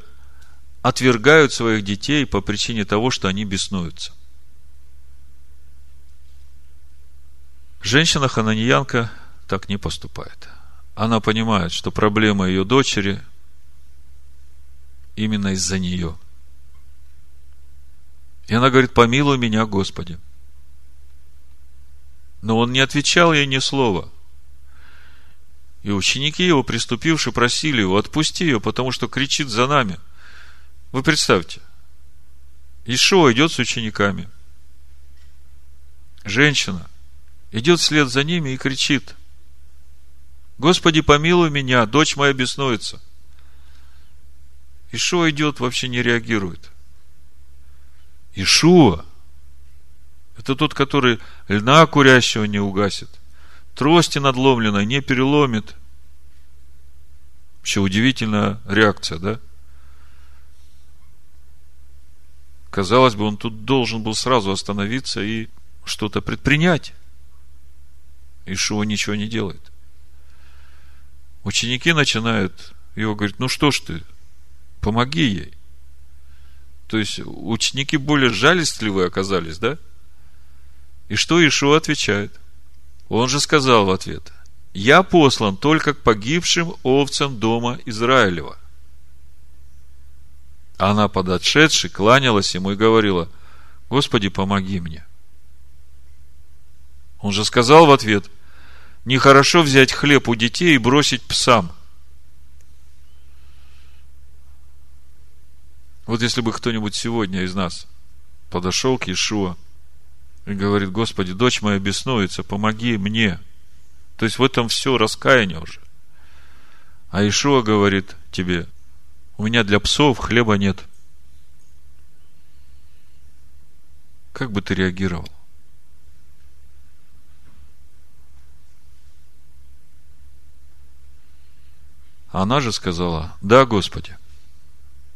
отвергают своих детей по причине того, что они беснуются. Женщина-хананьянка так не поступает. Она понимает, что проблема ее дочери именно из-за нее. И она говорит, помилуй меня, Господи. Но он не отвечал ей ни слова – и ученики его, приступивши, просили его, отпусти ее, потому что кричит за нами. Вы представьте, Ишуа идет с учениками. Женщина идет вслед за ними и кричит, Господи, помилуй меня, дочь моя беснуется. Ишуа идет, вообще не реагирует. Ишуа – это тот, который льна курящего не угасит трости надломленной не переломит. Вообще удивительная реакция, да? Казалось бы, он тут должен был сразу остановиться и что-то предпринять. Ишуа ничего не делает. Ученики начинают его говорить, ну что ж ты, помоги ей. То есть ученики более жалостливые оказались, да? И что Ишуа отвечает? Он же сказал в ответ, я послан только к погибшим овцам дома Израилева. Она, подошедши, кланялась ему и говорила, Господи, помоги мне. Он же сказал в ответ, нехорошо взять хлеб у детей и бросить псам. Вот если бы кто-нибудь сегодня из нас подошел к Иешуа и говорит, Господи, дочь моя беснуется, помоги мне. То есть в этом все раскаяние уже. А Ишуа говорит тебе, у меня для псов хлеба нет. Как бы ты реагировал? Она же сказала, да, Господи.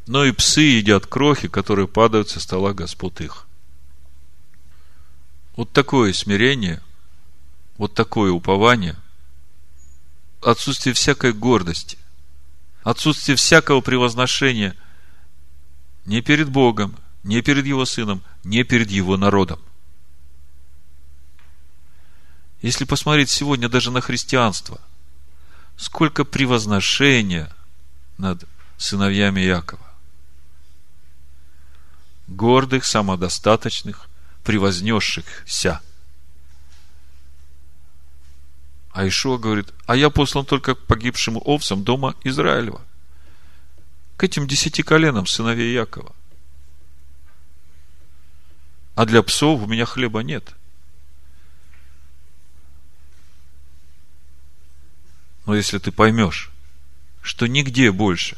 Но и псы едят крохи, которые падают со стола Господ их. Вот такое смирение, вот такое упование, отсутствие всякой гордости, отсутствие всякого превозношения не перед Богом, не перед Его Сыном, не перед Его народом. Если посмотреть сегодня даже на христианство – сколько превозношения над сыновьями Якова. Гордых, самодостаточных, превознесшихся. А Ишуа говорит, а я послан только к погибшим овцам дома Израилева. К этим десяти коленам сыновей Якова. А для псов у меня хлеба нет – Но если ты поймешь, что нигде больше,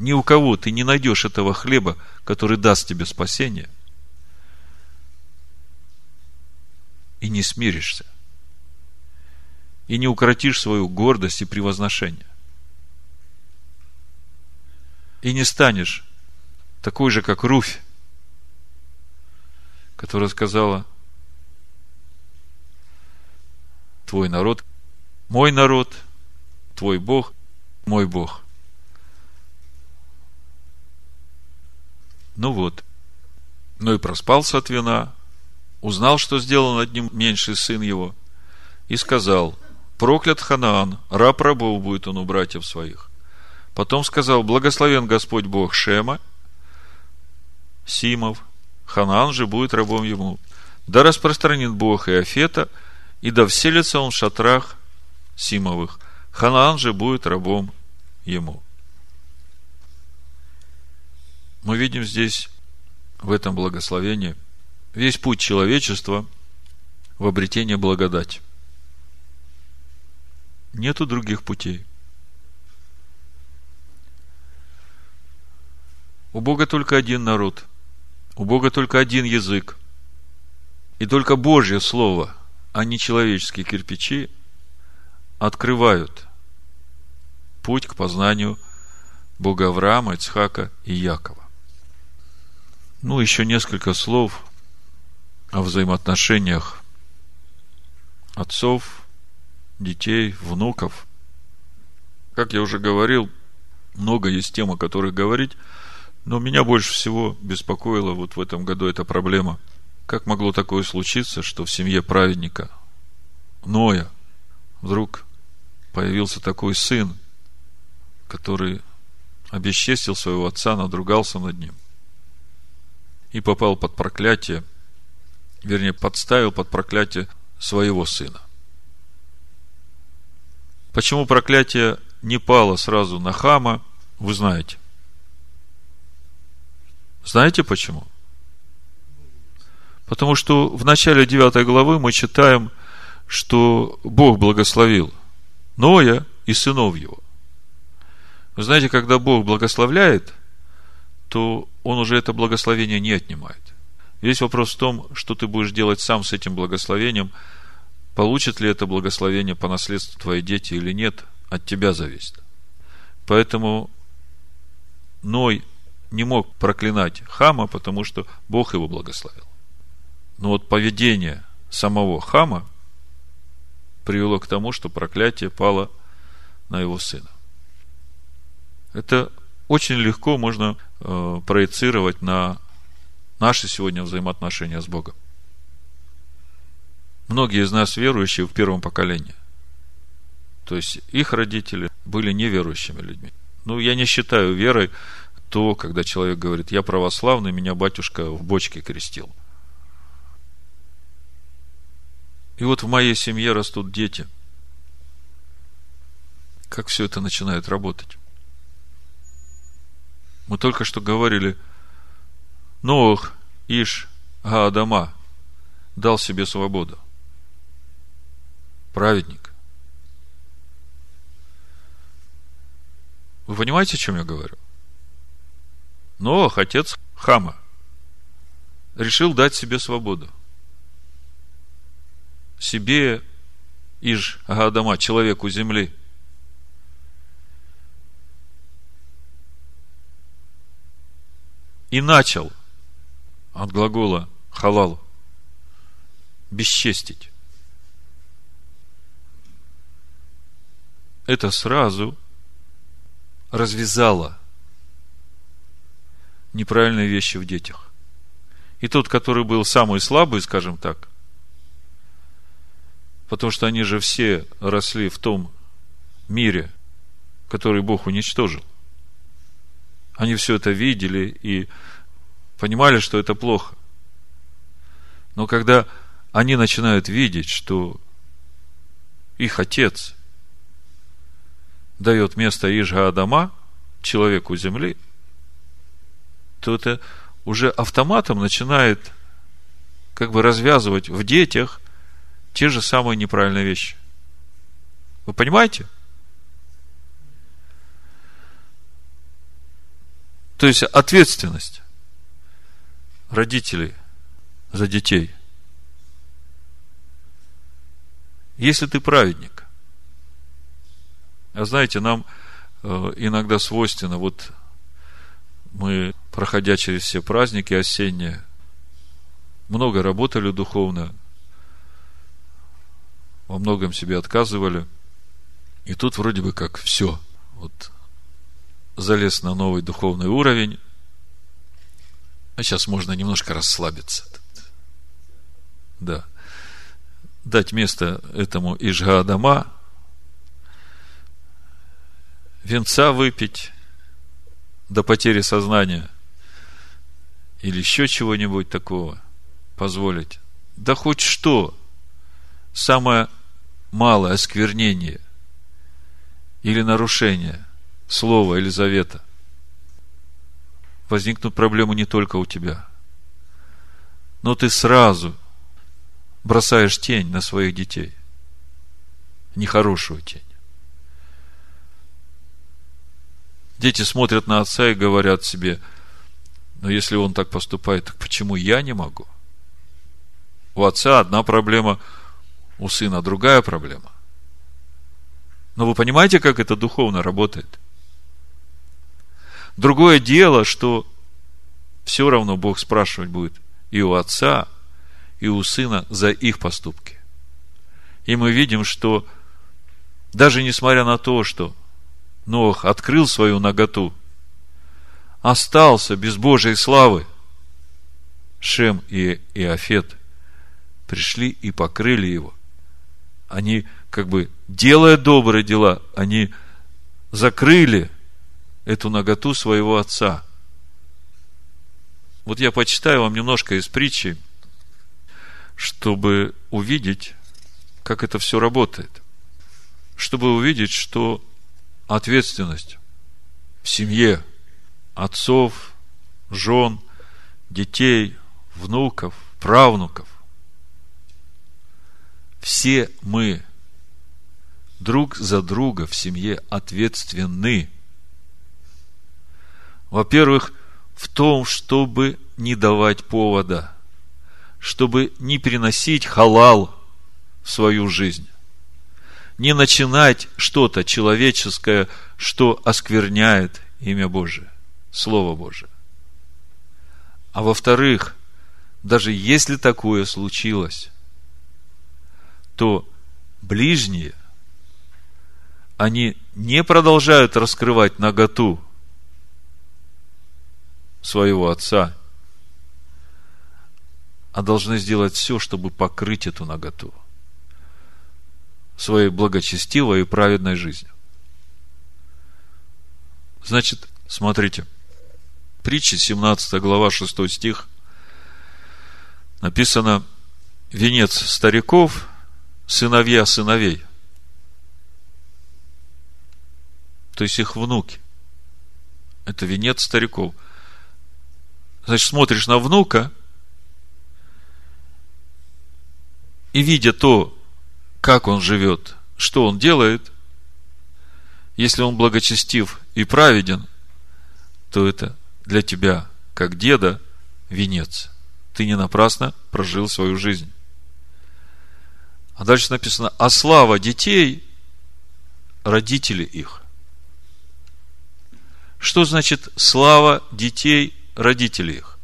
ни у кого ты не найдешь этого хлеба, который даст тебе спасение, и не смиришься, и не укротишь свою гордость и превозношение, и не станешь такой же, как Руфь, которая сказала, твой народ мой народ, твой Бог, мой Бог. Ну вот. Ну и проспался от вина, узнал, что сделал над ним меньший сын его, и сказал, проклят Ханаан, раб рабов будет он у братьев своих. Потом сказал, благословен Господь Бог Шема, Симов, Ханаан же будет рабом ему. Да распространит Бог и Афета, и да вселится он в шатрах Симовых. Ханаан же будет рабом ему. Мы видим здесь, в этом благословении, весь путь человечества в обретение благодати. Нету других путей. У Бога только один народ. У Бога только один язык. И только Божье Слово, а не человеческие кирпичи, открывают путь к познанию Бога Авраама, Ицхака и Якова. Ну, еще несколько слов о взаимоотношениях отцов, детей, внуков. Как я уже говорил, много есть тем, о которых говорить, но меня больше всего беспокоила вот в этом году эта проблема. Как могло такое случиться, что в семье праведника Ноя вдруг появился такой сын, который обесчестил своего отца, надругался над ним и попал под проклятие, вернее, подставил под проклятие своего сына. Почему проклятие не пало сразу на Хама, вы знаете. Знаете почему? Потому что в начале 9 главы мы читаем, что Бог благословил Ноя и сынов его. Вы знаете, когда Бог благословляет, то Он уже это благословение не отнимает. Весь вопрос в том, что ты будешь делать сам с этим благословением, получит ли это благословение по наследству твои дети или нет, от тебя зависит. Поэтому Ной не мог проклинать Хама, потому что Бог его благословил. Но вот поведение самого Хама – привело к тому, что проклятие пало на его сына. Это очень легко можно э, проецировать на наши сегодня взаимоотношения с Богом. Многие из нас верующие в первом поколении. То есть их родители были неверующими людьми. Ну, я не считаю верой то, когда человек говорит, я православный, меня батюшка в бочке крестил. И вот в моей семье растут дети. Как все это начинает работать? Мы только что говорили, Ноах, Иш, Гаадама дал себе свободу. Праведник. Вы понимаете, о чем я говорю? Ноах, отец Хама, решил дать себе свободу. Себе, Иж, Гаадама, человеку земли – и начал от глагола халал бесчестить. Это сразу развязало неправильные вещи в детях. И тот, который был самый слабый, скажем так, потому что они же все росли в том мире, который Бог уничтожил. Они все это видели и понимали, что это плохо. Но когда они начинают видеть, что их отец дает место Ижга Адама, человеку земли, то это уже автоматом начинает как бы развязывать в детях те же самые неправильные вещи. Вы понимаете? То есть ответственность родителей за детей. Если ты праведник, а знаете, нам э, иногда свойственно, вот мы, проходя через все праздники осенние, много работали духовно, во многом себе отказывали, и тут вроде бы как все. Вот залез на новый духовный уровень. А сейчас можно немножко расслабиться. Да. Дать место этому Ижга Адама, венца выпить до потери сознания или еще чего-нибудь такого позволить. Да хоть что. Самое малое осквернение или нарушение – слова или завета, возникнут проблемы не только у тебя. Но ты сразу бросаешь тень на своих детей. Нехорошую тень. Дети смотрят на отца и говорят себе, но если он так поступает, так почему я не могу? У отца одна проблема, у сына другая проблема. Но вы понимаете, как это духовно работает? Другое дело, что все равно Бог спрашивать будет и у отца, и у сына за их поступки. И мы видим, что даже несмотря на то, что Нох открыл свою наготу, остался без Божьей славы, Шем и Иофет пришли и покрыли его. Они, как бы, делая добрые дела, они закрыли эту наготу своего отца. Вот я почитаю вам немножко из притчи, чтобы увидеть, как это все работает. Чтобы увидеть, что ответственность в семье отцов, жен, детей, внуков, правнуков. Все мы друг за друга в семье ответственны – во-первых, в том, чтобы не давать повода, чтобы не приносить халал в свою жизнь, не начинать что-то человеческое, что оскверняет имя Божие, Слово Божие. А во-вторых, даже если такое случилось, то ближние, они не продолжают раскрывать наготу своего отца, а должны сделать все, чтобы покрыть эту наготу своей благочестивой и праведной жизнью. Значит, смотрите, Притчи, 17 глава, 6 стих. Написано, венец стариков, сыновья сыновей. То есть их внуки. Это венец стариков. Значит, смотришь на внука и видя то, как он живет, что он делает, если он благочестив и праведен, то это для тебя, как деда, венец. Ты не напрасно прожил свою жизнь. А дальше написано, а слава детей – родители их. Что значит слава детей – родители их?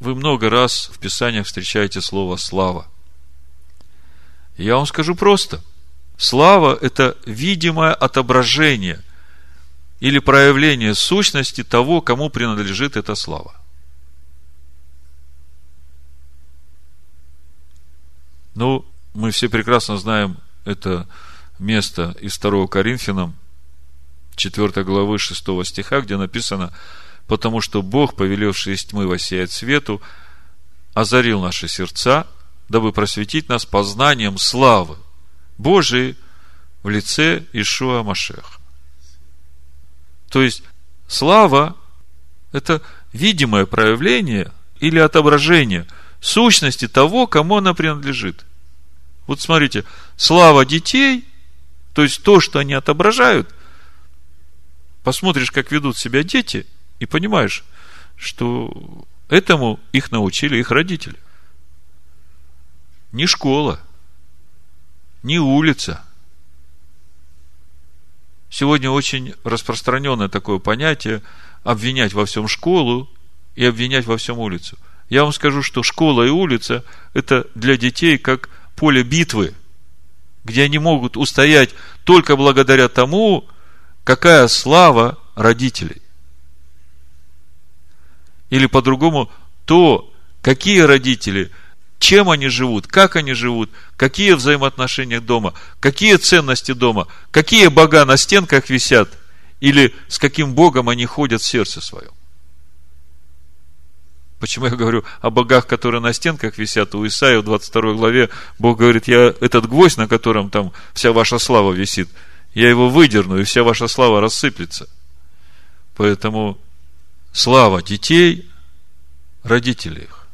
Вы много раз в Писаниях встречаете слово «слава». Я вам скажу просто. Слава – это видимое отображение или проявление сущности того, кому принадлежит эта слава. Ну, мы все прекрасно знаем это место из 2 Коринфянам, 4 главы 6 стиха, где написано, «Потому что Бог, повелевший из тьмы воссеять свету, озарил наши сердца, дабы просветить нас познанием славы Божией в лице Ишуа Машеха». То есть, слава – это видимое проявление или отображение сущности того, кому она принадлежит. Вот смотрите, слава детей, то есть то, что они отображают, посмотришь, как ведут себя дети, и понимаешь, что этому их научили их родители. Не школа, не улица – Сегодня очень распространенное такое понятие обвинять во всем школу и обвинять во всем улицу. Я вам скажу, что школа и улица – это для детей как поле битвы, где они могут устоять только благодаря тому, какая слава родителей. Или по-другому, то, какие родители – чем они живут, как они живут, какие взаимоотношения дома, какие ценности дома, какие бога на стенках висят, или с каким Богом они ходят в сердце своем. Почему я говорю о богах, которые на стенках висят? У Исаия в 22 главе Бог говорит, я этот гвоздь, на котором там вся ваша слава висит, я его выдерну, и вся ваша слава рассыплется. Поэтому слава детей, родителей их.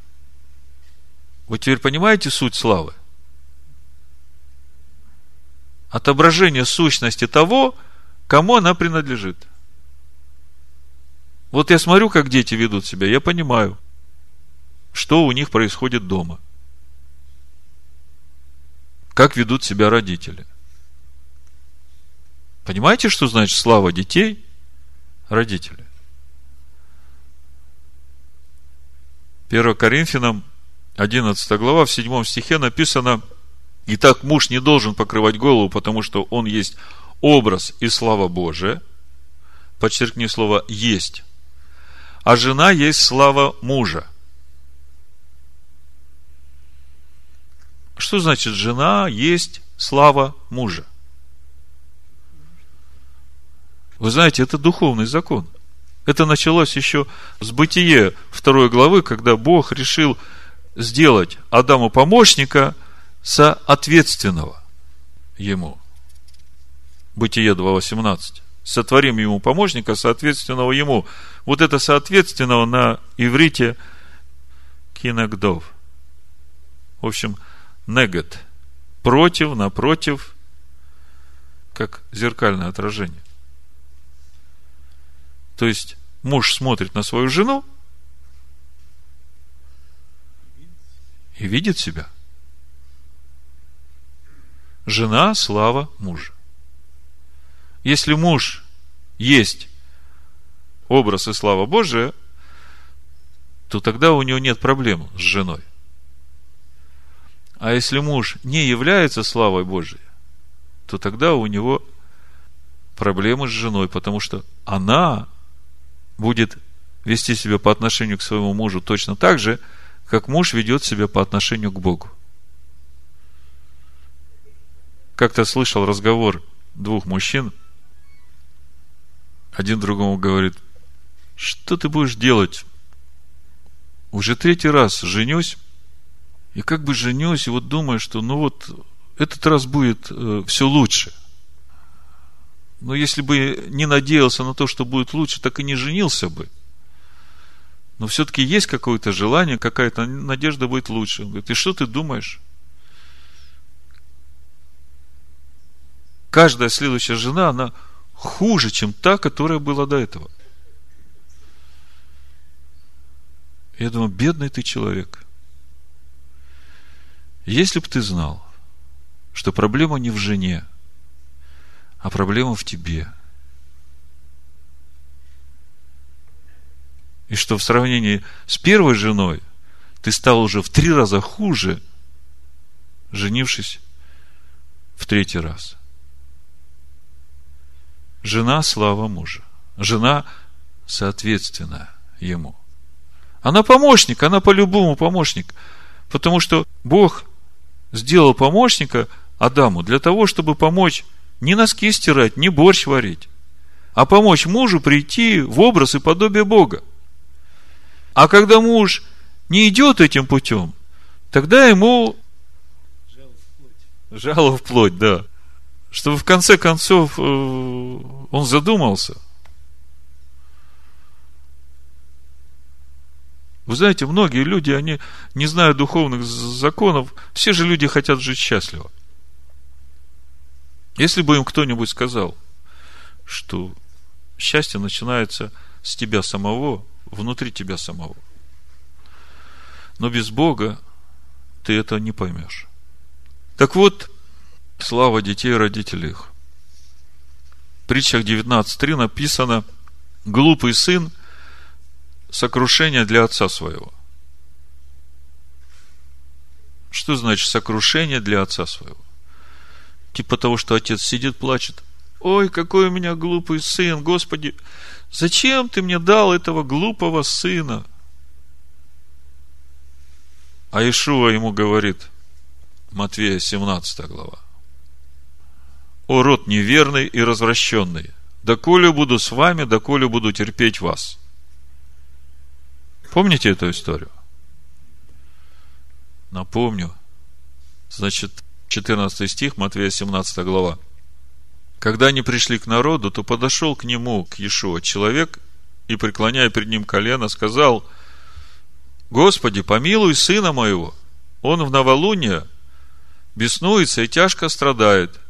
Вы теперь понимаете суть славы? Отображение сущности того, кому она принадлежит. Вот я смотрю, как дети ведут себя, я понимаю, что у них происходит дома. Как ведут себя родители. Понимаете, что значит слава детей, родители? 1 Коринфянам 11 глава, в 7 стихе написано, «Итак, муж не должен покрывать голову, потому что он есть образ и слава Божия». Подчеркни слово «есть». А жена есть слава мужа. Что значит жена есть слава мужа? Вы знаете, это духовный закон. Это началось еще с бытие второй главы, когда Бог решил сделать Адаму помощника соответственного ему. Бытие 2.18. Сотворим ему помощника, соответственного ему. Вот это соответственного на иврите кинагдов. В общем, негет. Против, напротив, как зеркальное отражение. То есть, муж смотрит на свою жену, и видит себя. Жена – слава мужа. Если муж есть образ и слава Божия, то тогда у него нет проблем с женой. А если муж не является славой Божией, то тогда у него проблемы с женой, потому что она будет вести себя по отношению к своему мужу точно так же, как муж ведет себя по отношению к Богу. Как-то слышал разговор двух мужчин. Один другому говорит, что ты будешь делать? Уже третий раз женюсь, и как бы женюсь, и вот думаю, что ну вот этот раз будет э, все лучше. Но если бы не надеялся на то, что будет лучше, так и не женился бы. Но все-таки есть какое-то желание, какая-то надежда будет лучше. Он говорит, и что ты думаешь? Каждая следующая жена, она хуже, чем та, которая была до этого. Я думаю, бедный ты человек. Если бы ты знал, что проблема не в жене, а проблема в тебе. И что в сравнении с первой женой ты стал уже в три раза хуже, женившись в третий раз. Жена – слава мужа. Жена – соответственная ему. Она помощник, она по-любому помощник. Потому что Бог сделал помощника Адаму для того, чтобы помочь не носки стирать, не борщ варить, а помочь мужу прийти в образ и подобие Бога. А когда муж не идет этим путем, тогда ему жало в плоть, да. Чтобы в конце концов э, он задумался. Вы знаете, многие люди, они не знают духовных законов, все же люди хотят жить счастливо. Если бы им кто-нибудь сказал, что счастье начинается с тебя самого, внутри тебя самого. Но без Бога ты это не поймешь. Так вот, слава детей и родителей их. В притчах 19.3 написано, глупый сын – сокрушение для отца своего. Что значит сокрушение для отца своего? Типа того, что отец сидит, плачет. Ой, какой у меня глупый сын, Господи, зачем ты мне дал этого глупого сына? А Ишуа ему говорит, Матвея 17 глава. О род неверный и развращенный, доколе буду с вами, доколе буду терпеть вас. Помните эту историю? Напомню. Значит, 14 стих, Матвея 17 глава. Когда они пришли к народу, то подошел к нему, к Иешуа, человек, и, преклоняя перед ним колено, сказал, Господи, помилуй сына моего. Он в новолуние беснуется и тяжко страдает,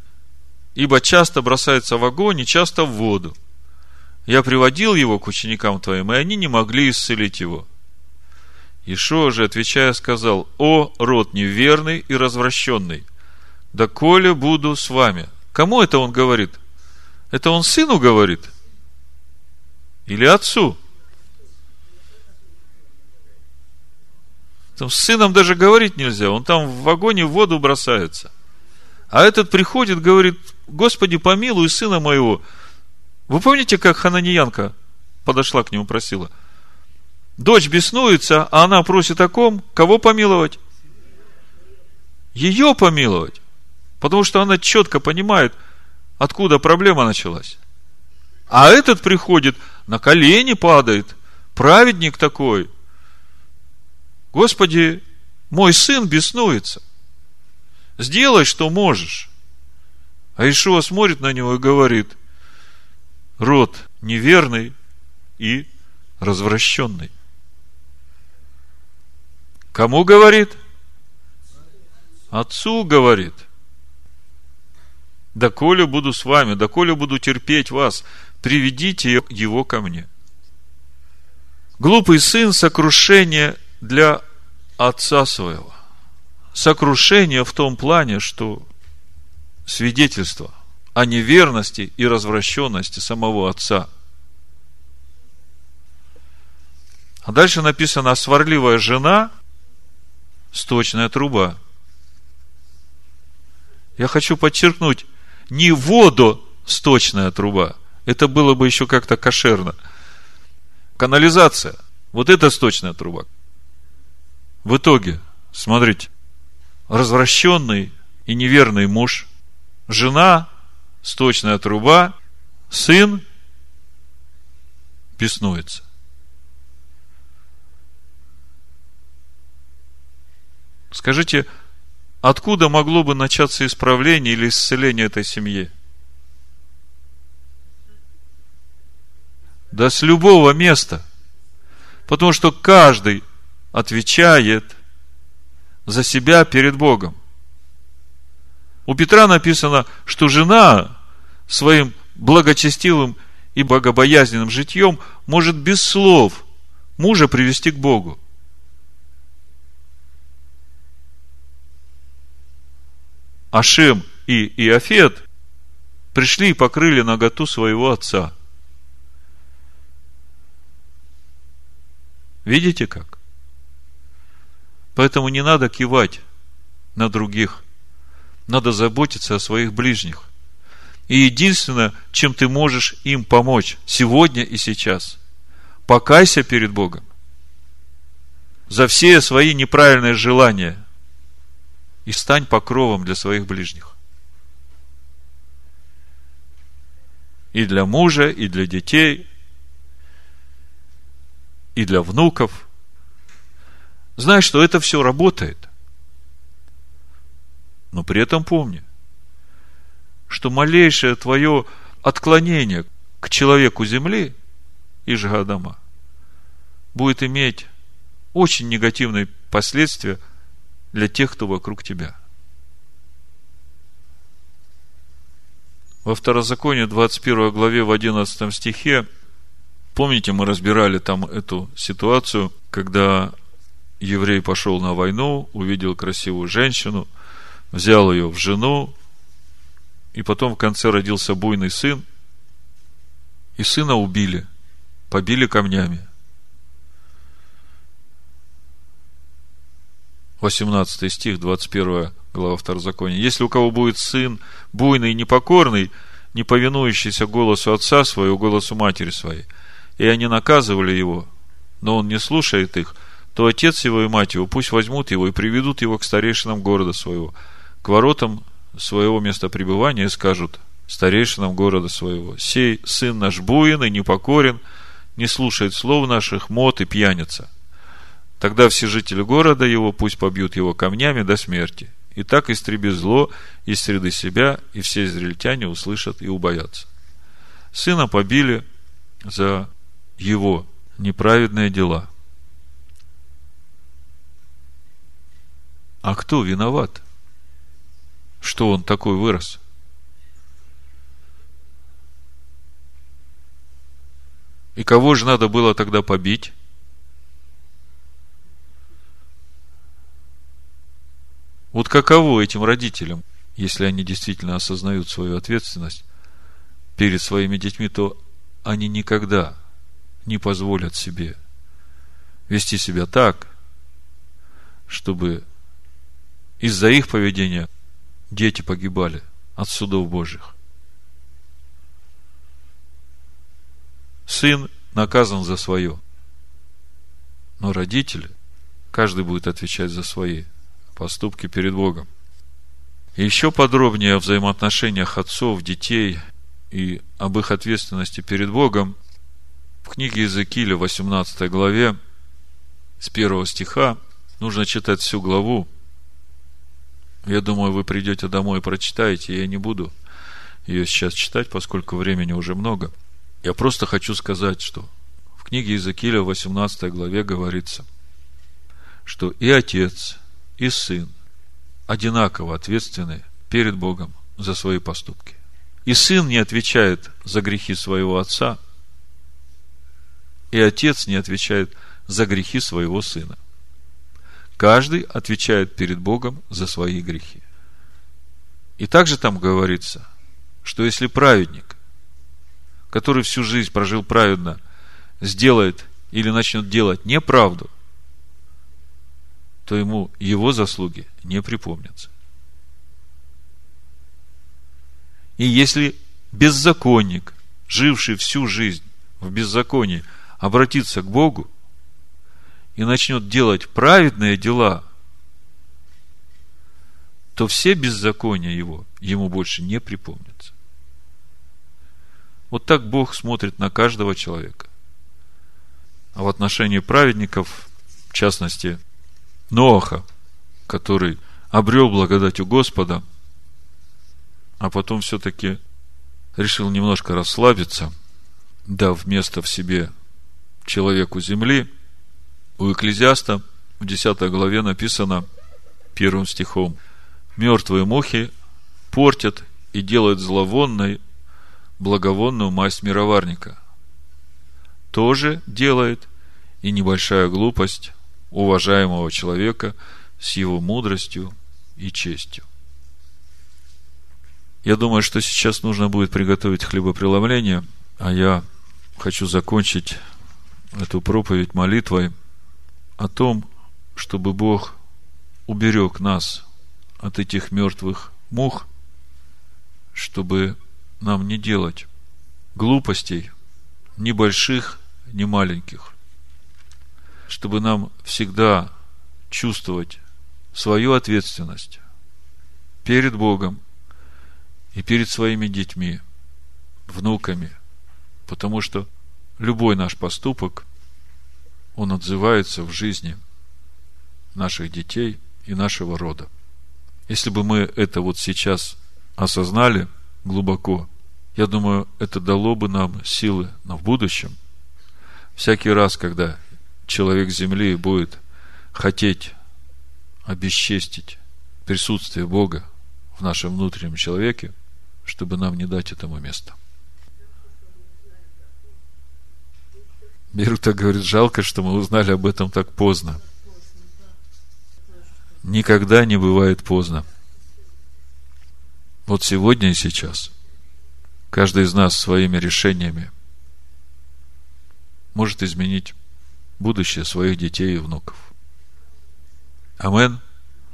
ибо часто бросается в огонь и часто в воду. Я приводил его к ученикам твоим, и они не могли исцелить его. Ишуа же, отвечая, сказал, «О, род неверный и развращенный, да коли буду с вами. Кому это он говорит? Это он сыну говорит? Или отцу? Там с сыном даже говорить нельзя, он там в вагоне в воду бросается. А этот приходит, говорит, Господи, помилуй сына моего. Вы помните, как Хананиянка подошла к нему, просила? Дочь беснуется, а она просит о ком? Кого помиловать? Ее помиловать. Потому что она четко понимает, откуда проблема началась. А этот приходит, на колени падает, праведник такой. Господи, мой сын беснуется. Сделай, что можешь. А Ишуа смотрит на него и говорит, род неверный и развращенный. Кому говорит? Отцу говорит – доколе буду с вами, доколе буду терпеть вас, приведите его ко мне. Глупый сын – сокрушение для отца своего. Сокрушение в том плане, что свидетельство о неверности и развращенности самого отца. А дальше написано, сварливая жена – сточная труба. Я хочу подчеркнуть, не водосточная труба. Это было бы еще как-то кошерно. Канализация. Вот это сточная труба. В итоге, смотрите, развращенный и неверный муж, жена, сточная труба, сын беснуется. Скажите, откуда могло бы начаться исправление или исцеление этой семьи? Да с любого места. Потому что каждый отвечает за себя перед Богом. У Петра написано, что жена своим благочестивым и богобоязненным житьем может без слов мужа привести к Богу. Ашем и Иофет пришли и покрыли наготу своего отца. Видите как? Поэтому не надо кивать на других. Надо заботиться о своих ближних. И единственное, чем ты можешь им помочь сегодня и сейчас, покайся перед Богом за все свои неправильные желания и стань покровом для своих ближних. И для мужа, и для детей, и для внуков. Знай, что это все работает. Но при этом помни – что малейшее твое отклонение к человеку земли и Жгадама будет иметь очень негативные последствия для тех, кто вокруг тебя. Во Второзаконии 21 главе в 11 стихе, помните, мы разбирали там эту ситуацию, когда еврей пошел на войну, увидел красивую женщину, взял ее в жену, и потом в конце родился буйный сын, и сына убили, побили камнями. 18 стих, 21 глава Второзакония. Если у кого будет сын буйный и непокорный, не повинующийся голосу отца своего, голосу матери своей, и они наказывали его, но он не слушает их, то отец его и мать его пусть возьмут его и приведут его к старейшинам города своего, к воротам своего места пребывания и скажут старейшинам города своего, сей сын наш буин и непокорен, не слушает слов наших, мот и пьяница. Тогда все жители города его пусть побьют его камнями до смерти. И так истреби зло из среды себя, и все израильтяне услышат и убоятся. Сына побили за его неправедные дела. А кто виноват? что он такой вырос. И кого же надо было тогда побить? Вот каково этим родителям, если они действительно осознают свою ответственность перед своими детьми, то они никогда не позволят себе вести себя так, чтобы из-за их поведения дети погибали от судов Божьих. Сын наказан за свое. Но родители, каждый будет отвечать за свои поступки перед Богом. Еще подробнее о взаимоотношениях отцов, детей и об их ответственности перед Богом в книге Иезекииля, 18 главе, с первого стиха, нужно читать всю главу, я думаю, вы придете домой и прочитаете. Я не буду ее сейчас читать, поскольку времени уже много. Я просто хочу сказать, что в книге Иезекииля, 18 главе говорится, что и отец, и сын одинаково ответственны перед Богом за свои поступки. И сын не отвечает за грехи своего отца, и отец не отвечает за грехи своего сына. Каждый отвечает перед Богом за свои грехи. И также там говорится, что если праведник, который всю жизнь прожил праведно, сделает или начнет делать неправду, то ему его заслуги не припомнятся. И если беззаконник, живший всю жизнь в беззаконии, обратится к Богу, и начнет делать праведные дела, то все беззакония его ему больше не припомнятся. Вот так Бог смотрит на каждого человека. А в отношении праведников, в частности, Ноаха, который обрел благодать у Господа, а потом все-таки решил немножко расслабиться, дав место в себе человеку земли, у Экклезиаста в 10 главе написано первым стихом «Мертвые мухи портят и делают зловонной благовонную масть мироварника. Тоже делает и небольшая глупость уважаемого человека с его мудростью и честью. Я думаю, что сейчас нужно будет приготовить хлебопреломление, а я хочу закончить эту проповедь молитвой о том, чтобы Бог уберег нас от этих мертвых мух, чтобы нам не делать глупостей, ни больших, ни маленьких, чтобы нам всегда чувствовать свою ответственность перед Богом и перед своими детьми, внуками, потому что любой наш поступок, он отзывается в жизни наших детей и нашего рода. Если бы мы это вот сейчас осознали глубоко, я думаю, это дало бы нам силы на в будущем. Всякий раз, когда человек Земли будет хотеть обесчестить присутствие Бога в нашем внутреннем человеке, чтобы нам не дать этому места. Берута говорит, жалко, что мы узнали об этом так поздно. Никогда не бывает поздно. Вот сегодня и сейчас каждый из нас своими решениями может изменить будущее своих детей и внуков. Амен.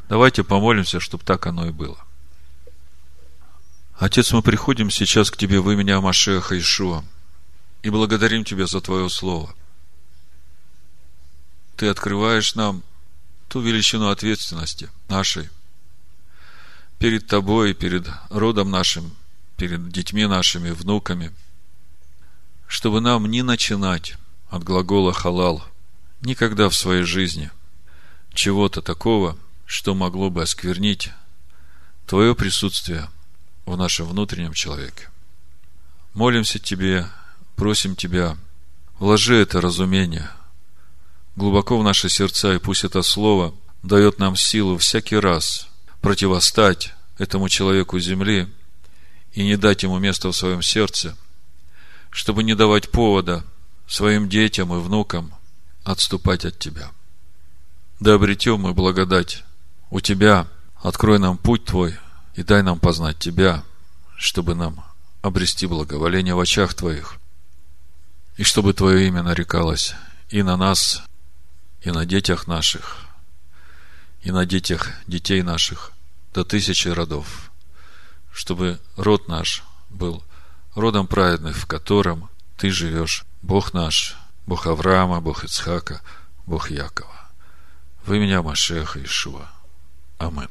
Давайте помолимся, чтобы так оно и было. Отец, мы приходим сейчас к Тебе в имени Амашеха Ишуа и благодарим Тебя за Твое Слово. Ты открываешь нам ту величину ответственности нашей перед Тобой, перед родом нашим, перед детьми нашими, внуками, чтобы нам не начинать от глагола халал никогда в своей жизни чего-то такого, что могло бы осквернить Твое присутствие в нашем внутреннем человеке. Молимся Тебе, просим Тебя, вложи это разумение глубоко в наши сердца, и пусть это Слово дает нам силу всякий раз противостать этому человеку земли и не дать ему места в своем сердце, чтобы не давать повода своим детям и внукам отступать от Тебя. Да обретем мы благодать у Тебя, открой нам путь Твой и дай нам познать Тебя, чтобы нам обрести благоволение в очах Твоих, и чтобы Твое имя нарекалось и на нас, и на детях наших, и на детях детей наших до тысячи родов, чтобы род наш был родом праведных, в котором Ты живешь, Бог наш, Бог Авраама, Бог Ицхака, Бог Якова. Вы меня, Машеха Ишуа. Амин.